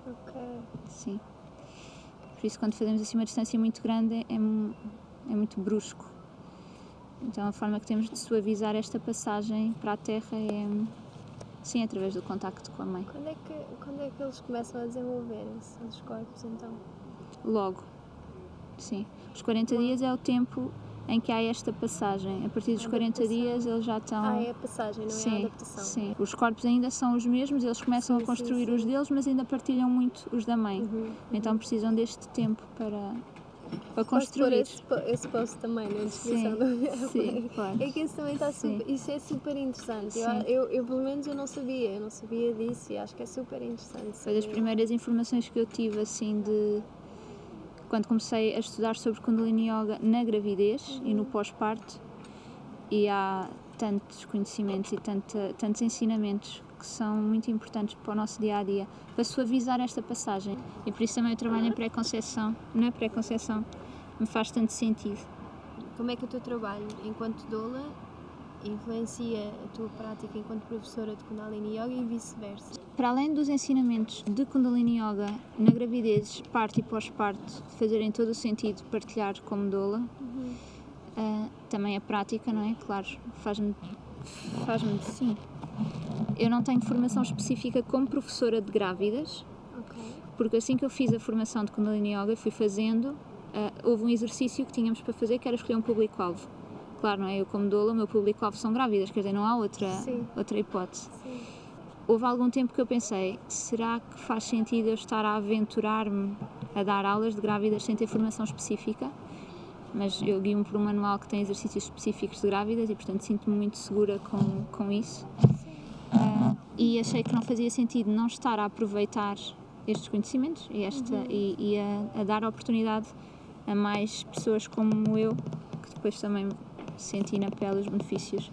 Ok. Sim. Por isso, quando fazemos assim uma distância muito grande, é, é muito brusco. Então, a forma que temos de suavizar esta passagem para a Terra é, sim, através do contacto com a Mãe. Quando é que, quando é que eles começam a desenvolverem-se, os corpos, então? Logo. Sim. Os 40 dias é o tempo em que há esta passagem. A partir dos 40 dias, eles já estão. Ah, é a passagem, não é a Sim, adaptação. sim. Os corpos ainda são os mesmos, eles começam Sim, a construir sim, os sim. deles, mas ainda partilham muito os da mãe. Uhum. Então precisam deste tempo para, para Posso pôr construir. esse, esse post também na descrição Sim, do sim, claro. É que isso também está super. Isso é super interessante. Eu, eu, eu, pelo menos, eu não sabia. Eu não sabia disso e acho que é super interessante. Foi das saber. primeiras informações que eu tive, assim, de. Quando comecei a estudar sobre Kundalini Yoga na gravidez e no pós-parto, e há tantos conhecimentos e tanta, tantos ensinamentos que são muito importantes para o nosso dia a dia, para suavizar esta passagem. E por isso também o trabalho em pré-conceição, na pré-conceição, me faz tanto sentido. Como é que o teu trabalho enquanto doula influencia a tua prática enquanto professora de Kundalini Yoga e vice-versa? Para além dos ensinamentos de Kundalini Yoga na gravidez, parto e pós-parto, fazerem todo o sentido partilhar como doula, ah, também a prática, não é? Claro, faz-me faz-me sim. Eu não tenho formação específica como professora de grávidas, Ok. porque assim que eu fiz a formação de Kundalini Yoga, fui fazendo, ah, houve um exercício que tínhamos para fazer que era escolher um público-alvo. Claro, não é? Eu como doula, o meu público-alvo são grávidas, quer dizer, não há outra, Sim. outra hipótese. Sim. Houve algum tempo que eu pensei, será que faz sentido eu estar a aventurar-me a dar aulas de grávidas sem ter formação específica? Mas eu guio-me por um manual que tem exercícios específicos de grávidas e, portanto, sinto-me muito segura com, com isso. Ah, e achei que não fazia sentido não estar a aproveitar estes conhecimentos e, esta, e, e a, a dar oportunidade a mais pessoas como eu, que depois também senti na pele os benefícios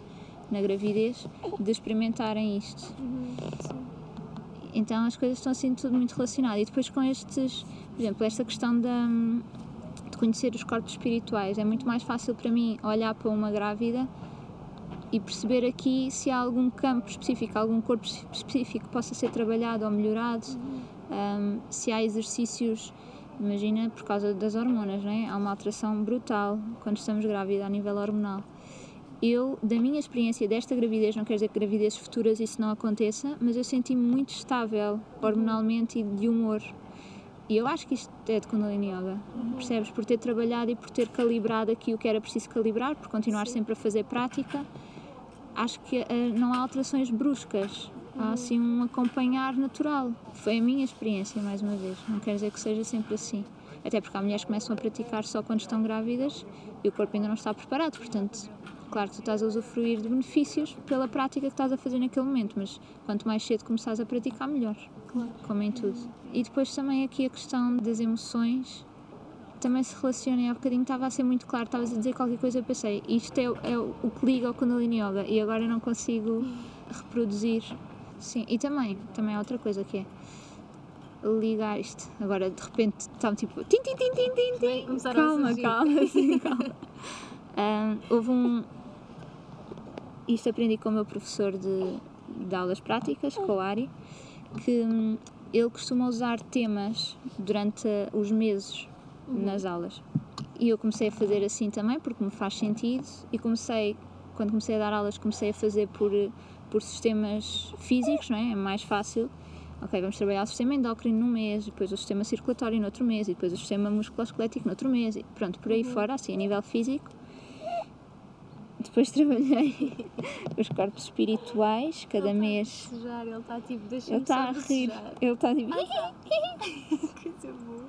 na gravidez, de experimentarem isto. Uhum. Então as coisas estão assim tudo muito relacionado. E depois com estes, por exemplo, esta questão da, de conhecer os corpos espirituais, é muito mais fácil para mim olhar para uma grávida e perceber aqui se há algum campo específico, algum corpo específico que possa ser trabalhado ou melhorado, um, se há exercícios, imagina por causa das hormonas, não é? há uma alteração brutal quando estamos grávidas a nível hormonal. Eu, da minha experiência desta gravidez, não quer dizer que gravidezes futuras isso não aconteça, mas eu senti-me muito estável hormonalmente e de humor. E eu acho que isto é de Kundalini Yoga, percebes? Por ter trabalhado e por ter calibrado aqui o que era preciso calibrar, por continuar Sim. sempre a fazer prática, acho que eh, não há alterações bruscas. Há assim um acompanhar natural. Foi a minha experiência, mais uma vez. Não quer dizer que seja sempre assim. Até porque há mulheres que começam a praticar só quando estão grávidas e o corpo ainda não está preparado. Portanto, claro que tu estás a usufruir de benefícios pela prática que estás a fazer naquele momento, mas quanto mais cedo começares a praticar, melhor. Claro. Como em tudo. E depois também aqui a questão das emoções também se relaciona. E há bocadinho estava a ser muito claro, estavas a dizer qualquer coisa, eu pensei, isto é, o- é o que liga ao Kundalini Yoga e agora não consigo reproduzir. Sim, e também, também há outra coisa que é ligar isto. Agora de repente está tipo tim, tim, tim, tim, tim, tim. Calma, calma, [laughs] sim, calma. Ah, houve um. Isto aprendi com o meu professor de, de aulas práticas, com o Ari, que hum, ele costuma usar temas durante os meses nas aulas. E eu comecei a fazer assim também, porque me faz sentido, e comecei, quando comecei a dar aulas, comecei a fazer por, por sistemas físicos, não é? É mais fácil. Ok, vamos trabalhar o sistema endócrino num mês, depois o sistema circulatório no outro mês, e depois o sistema musculoesquelético no outro mês, e pronto, por aí fora, assim, a nível físico. Depois [laughs] trabalhei os corpos espirituais, cada mês. Sujar, ele está tipo, Ele deixa-me está só a rir, ele está tipo. Coisa boa.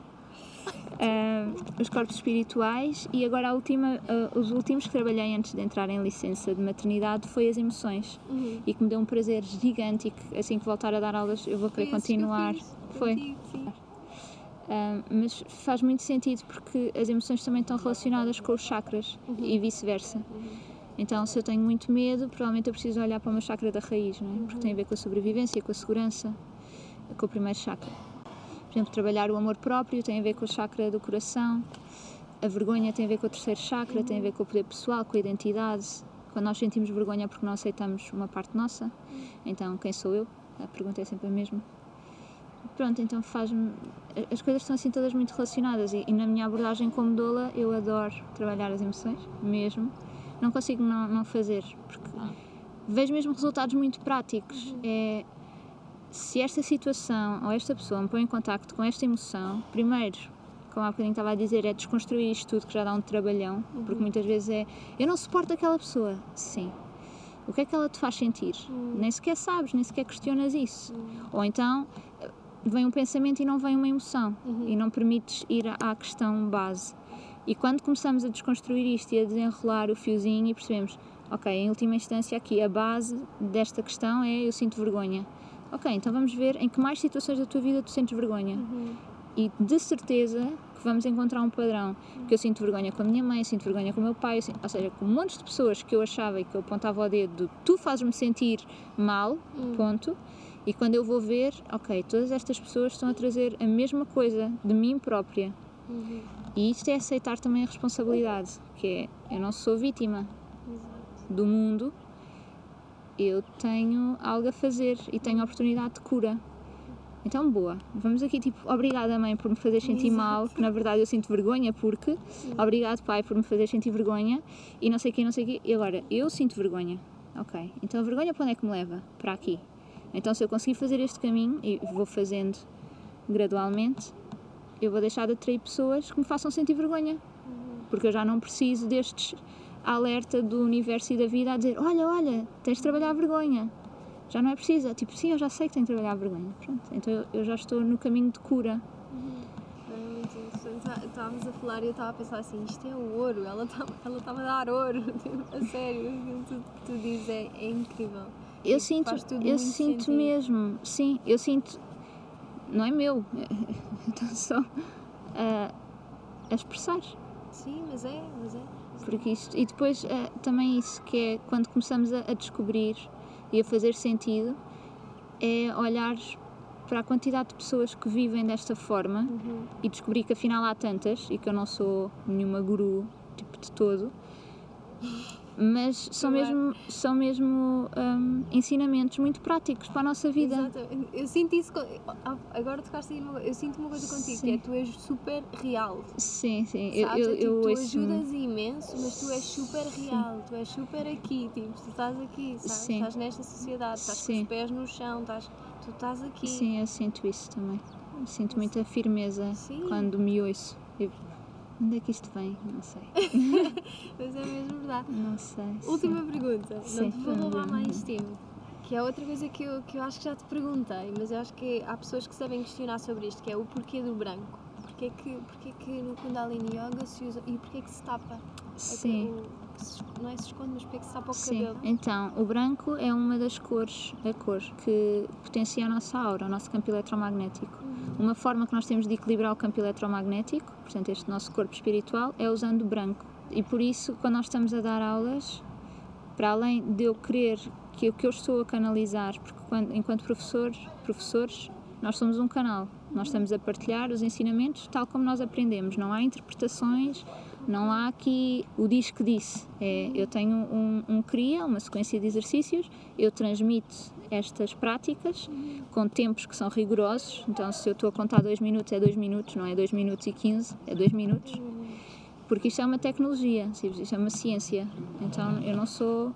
Ah, os corpos espirituais e agora a última, ah, os últimos que trabalhei antes de entrar em licença de maternidade foi as emoções Uhum. e que me deu um prazer gigante e que assim que voltar a dar aulas eu vou Foi querer que eu continuar. fiz Foi. contigo, sim. Ah, mas faz muito sentido porque as emoções também estão relacionadas com os chakras e vice-versa. Então, se eu tenho muito medo, provavelmente eu preciso olhar para o meu chakra da raiz, não é? Porque tem a ver com a sobrevivência, com a segurança, com o primeiro chakra. Por exemplo, trabalhar o amor próprio tem a ver com o chakra do coração, a vergonha tem a ver com o terceiro chakra, tem a ver com o poder pessoal, com a identidade. Quando nós sentimos vergonha é porque não aceitamos uma parte nossa. Então, quem sou eu? A pergunta é sempre a mesma. Pronto, então faz-me. As coisas estão assim todas muito relacionadas e, e na minha abordagem como doula eu adoro trabalhar as emoções, mesmo. Não consigo não, não fazer, porque vejo mesmo resultados muito práticos. É, se esta situação ou esta pessoa me põe em contacto com esta emoção, primeiro, como há bocadinho estava a dizer, é desconstruir isto tudo que já dá um trabalhão, porque muitas vezes é eu não suporto aquela pessoa. Sim. O que é que ela te faz sentir? Nem sequer sabes, nem sequer questionas isso. Ou então vem um pensamento e não vem uma emoção e não permites ir à questão base. E quando começamos a desconstruir isto e a desenrolar o fiozinho e percebemos, ok, em última instância aqui a base desta questão é eu sinto vergonha. Ok, então vamos ver em que mais situações da tua vida tu sentes vergonha. Uhum. E de certeza que vamos encontrar um padrão. Que eu sinto vergonha com a minha mãe, eu sinto vergonha com o meu pai, sinto- ou seja, com montes de pessoas que eu achava e que eu apontava o dedo, de, tu fazes-me sentir mal, ponto. E quando eu vou ver, ok, todas estas pessoas estão a trazer a mesma coisa de mim própria. Uhum. E isto é aceitar também a responsabilidade, que é, eu não sou vítima do mundo, eu tenho algo a fazer e tenho oportunidade de cura. Então, boa. Vamos aqui, tipo, obrigada, mãe, por me fazer sentir Exato. mal, que na verdade eu sinto vergonha porque. Obrigado, pai, por me fazer sentir vergonha e não sei o quê, não sei o quê. E agora, eu sinto vergonha. Ok. Então, a vergonha para onde é que me leva? Para aqui. Então, se eu conseguir fazer este caminho, e vou fazendo gradualmente, eu vou deixar de atrair pessoas que me façam sentir vergonha. Porque eu já não preciso destes alerta do universo e da vida a dizer: olha, olha, tens de trabalhar a vergonha. Já não é preciso. É Tipo, sim, eu já sei que tenho de trabalhar a vergonha. Pronto. Então eu, eu já estou no caminho de cura. É muito interessante. Tá- Estávamos a falar e eu estava a pensar assim, isto é o ouro, ela está [laughs] ela está a dar ouro, [laughs] a sério, aquilo tudo que tu dizes é, é incrível. Eu E sinto, eu sinto sentido. mesmo, sim, eu sinto, não é meu, [laughs] estou só a, a expressar. Sim, mas é, mas é. Porque isto, e depois eh, também isso que é quando começamos a, a descobrir e a fazer sentido, é olhar para a quantidade de pessoas que vivem desta forma Uhum. e descobrir que afinal há tantas e que eu não sou nenhuma guru tipo de todo. Mas são Claro. mesmo, são mesmo hum, ensinamentos muito práticos para a nossa vida. Exato. Eu sinto isso, ah, agora tocaste aí, eu sinto uma coisa contigo, que é Sim. tu és super real. Sim, sim. Eu, Sabes? eu, É tipo, eu tu ajudas imenso, mas tu és super real, tu és super aqui, tipo, tu estás aqui, sabes? Sim. Estás nesta sociedade, estás com Sim. os pés no chão, estás, tu estás aqui. Sim, eu sinto isso também. Eu sinto muita firmeza Sim. quando me ouço. Eu, onde é que isto vem? Não sei. [laughs] Mas é mesmo verdade. Não sei. sim. Última pergunta, Sim. não te vou roubar mais tempo. Que é outra coisa que eu, que eu acho que já te perguntei, mas eu acho que há pessoas que sabem questionar sobre isto, que é o porquê do branco. Porquê que, porquê que no Kundalini Yoga se usa. E porquê que se tapa? É Sim. o- não é se esconde, mas porquê que se tapa o Sim, cabelo? então, o branco é uma das cores, a cor que potencia a nossa aura, o nosso campo eletromagnético. Uma forma que nós temos de equilibrar o campo eletromagnético, portanto, este nosso corpo espiritual, é usando branco. E por isso, quando nós estamos a dar aulas, para além de eu querer que o que eu estou a canalizar, porque quando, enquanto professor, professores, nós somos um canal. Nós estamos a partilhar os ensinamentos tal como nós aprendemos. Não há interpretações, não há aqui o diz que disse. É, eu tenho um, um cria, uma sequência de exercícios, eu transmito estas práticas com tempos que são rigorosos. Então, se eu estou a contar 2 minutos, é 2 minutos, não é 2 minutos e 15, é 2 minutos. Porque isto é uma tecnologia, isto é uma ciência. Então, eu não sou.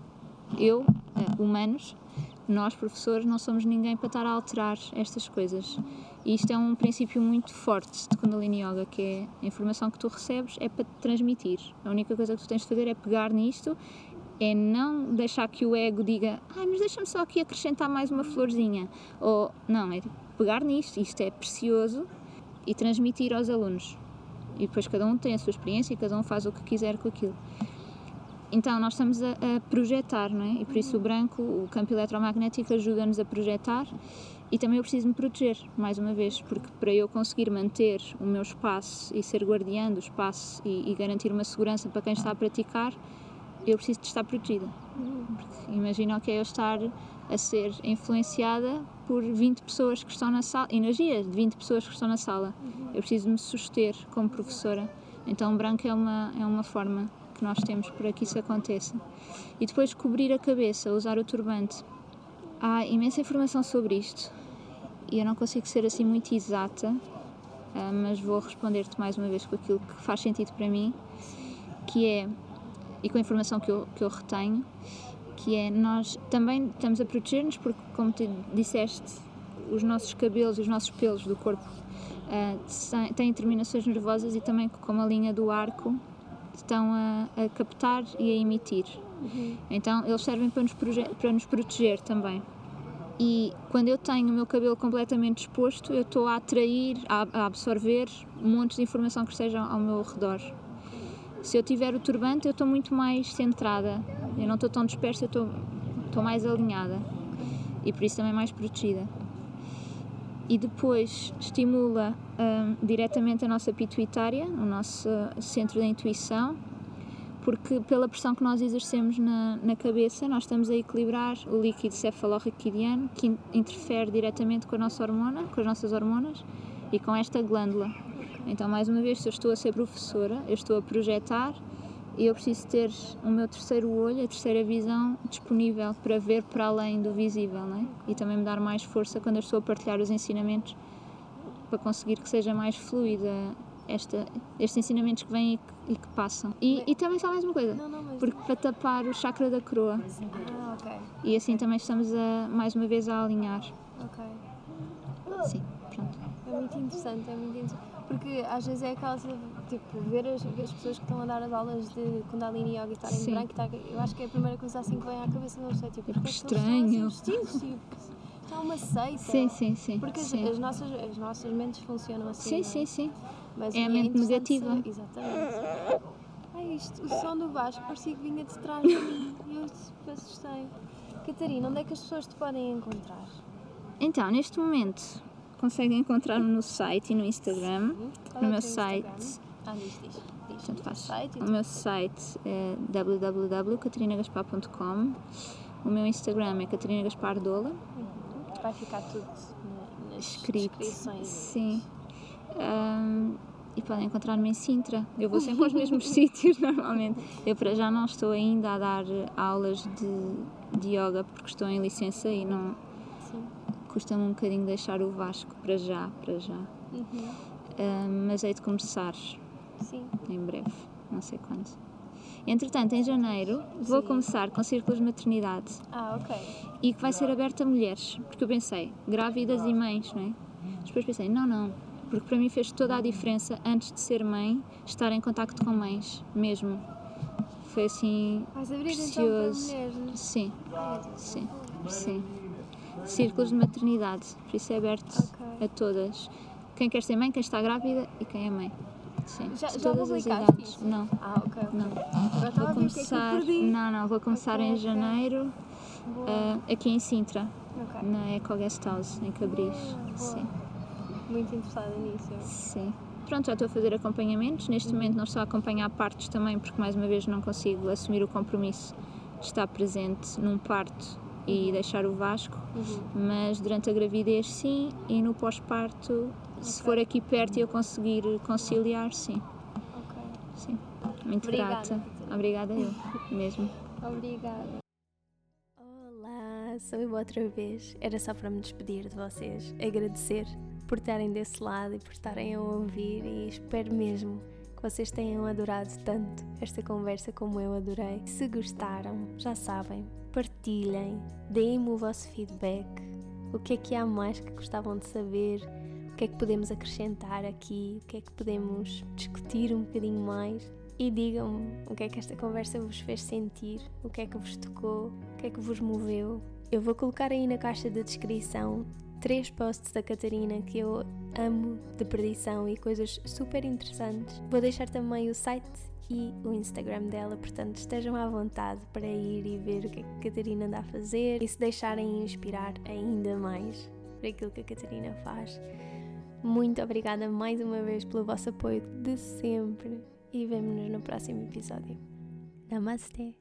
Eu, eh, humanos, nós, professores, não somos ninguém para estar a alterar estas coisas. E isto é um princípio muito forte de Kundalini Yoga, que é a informação que tu recebes é para te transmitir. A única coisa que tu tens de fazer é pegar nisto, é não deixar que o ego diga ai, mas deixa-me só aqui acrescentar mais uma florzinha. Ou, não, é pegar nisto, isto é precioso, e transmitir aos alunos. E depois cada um tem a sua experiência e cada um faz o que quiser com aquilo. Então, nós estamos a, a projetar, não é? E por isso o branco, o campo eletromagnético, ajuda-nos a projetar. E também eu preciso me proteger, mais uma vez, porque para eu conseguir manter o meu espaço e ser guardiã do espaço e, e garantir uma segurança para quem está a praticar, eu preciso de estar protegida. Imagina o que é eu estar a ser influenciada por 20 pessoas que estão na sala, energias de 20 pessoas que estão na sala. Eu preciso me suster como professora. Então, branco é uma, é uma forma que nós temos para que isso aconteça. E depois cobrir a cabeça, usar o turbante. Há imensa informação sobre isto e eu não consigo ser assim muito exata, ah, mas vou responder-te mais uma vez com aquilo que faz sentido para mim, que é, e com a informação que eu, que eu retenho, que é nós também estamos a proteger-nos porque, como tu disseste, os nossos cabelos, os nossos pelos do corpo uh, têm terminações nervosas e também, como a linha do arco, estão a, a captar e a emitir. Uhum. Então, eles servem para nos, para nos proteger também. E quando eu tenho o meu cabelo completamente exposto, eu estou a atrair, a, absorver montes de informação que esteja ao meu redor. Se eu tiver o turbante, eu estou muito mais centrada. Eu não estou tão dispersa, eu estou, estou mais alinhada. E por isso também mais protegida. E depois estimula hum, diretamente a nossa pituitária, o nosso centro da intuição, porque pela pressão que nós exercemos na, na cabeça, nós estamos a equilibrar o líquido cefalorraquidiano, que interfere diretamente com a nossa hormona, com as nossas hormonas e com esta glândula. Então, mais uma vez, se eu estou a ser professora, eu estou a projetar e eu preciso ter o meu terceiro olho, a terceira visão disponível para ver para além do visível, não é? E também me dar mais força quando eu estou a partilhar os ensinamentos para conseguir que seja mais fluida esta, estes ensinamentos que vêm e que, e que passam. E, e, também só mais uma coisa, não, não, porque para tapar o chakra da coroa. Ah, ok. E assim também estamos a, mais uma vez a alinhar. Ok. Sim, pronto. É muito interessante, é muito interessante. Porque às vezes é aquela tipo, ver as, ver as pessoas que estão a dar as aulas de Kundalini Yoga e estarem em branco, tá, eu acho que é a primeira coisa assim que vem à cabeça não sei tipo, que estranho. Assim, tipo, é uma seita. Sim, sim, sim. Porque sim. As, nossas, as nossas mentes funcionam assim. Sim, é? sim, sim. Mas é a mente negativa. Saber, exatamente. [laughs] Ai, isto, o som do Vasco parecia que vinha de trás de mim e eu assustei. Catarina, onde é que as pessoas te podem encontrar? Então, neste momento, conseguem encontrar-me no site e no Instagram. no meu é site. Ah, diz, diz. diz. Tanto faz. Site, o meu site é www.catarinagaspar.com. O meu Instagram é Catarina Gaspar Dola. Uhum. Vai ficar tudo nas escrito. descrições. Sim. Um, e podem encontrar-me em Sintra. Eu vou sempre aos [laughs] mesmos sítios normalmente. Eu para já não estou ainda a dar aulas de, de yoga porque estou em licença e não custa-me um bocadinho deixar o Vasco para já, para já. Uhum. Um, mas hei de começar Sim. em breve, não sei quando. Entretanto, em janeiro vou Sim. começar com círculos de maternidade. Ah, ok. E que vai ser aberto a mulheres, porque eu pensei, grávidas e mães, não é? Depois pensei, não, não, porque para mim fez toda a diferença antes de ser mãe, estar em contacto com mães, mesmo. Foi assim abrir precioso. então para mulheres? Sim, sim, sim. Círculos de maternidade, por isso é aberto Ok. a todas. Quem quer ser mãe, quem está grávida e quem é mãe. Sim, Já- já todas as idades. isso? Não, Ah, ok. não. Agora Vou o que é que começar. Não, não, vou começar Ok, em ok. janeiro ah, aqui em Sintra, Ok. na Eco Guest House, em Cabris. Boa. Sim, Muito interessada nisso. sim. Pronto, já estou a fazer acompanhamentos. Neste Uhum. momento não estou a acompanhar partos também, porque mais uma vez não consigo assumir o compromisso de estar presente num parto e deixar o Vasco. Uhum. Mas durante a gravidez, sim, e no pós-parto, se Ok. for aqui perto e eu conseguir conciliar, sim. Ok. Sim. Muito Obrigada, grata. Obrigada eu, mesmo. Obrigada. Olá, sou eu outra vez. Era só para me despedir de vocês, agradecer por estarem desse lado e por estarem a ouvir e espero mesmo que vocês tenham adorado tanto esta conversa como eu adorei. Se gostaram, já sabem, partilhem, deem-me o vosso feedback. O que é que há mais que gostavam de saber? O que é que podemos acrescentar aqui? O que é que podemos discutir um bocadinho mais? E digam-me o que é que esta conversa vos fez sentir, o que é que vos tocou, o que é que vos moveu. Eu vou colocar aí na caixa de descrição três posts da Catarina que eu amo de perdição e coisas super interessantes. Vou deixar também o site e o Instagram dela, portanto estejam à vontade para ir e ver o que é que a Catarina anda a fazer e se deixarem inspirar ainda mais por aquilo que a Catarina faz. Muito obrigada mais uma vez pelo vosso apoio de sempre e vemo-nos no próximo episódio. Namastê!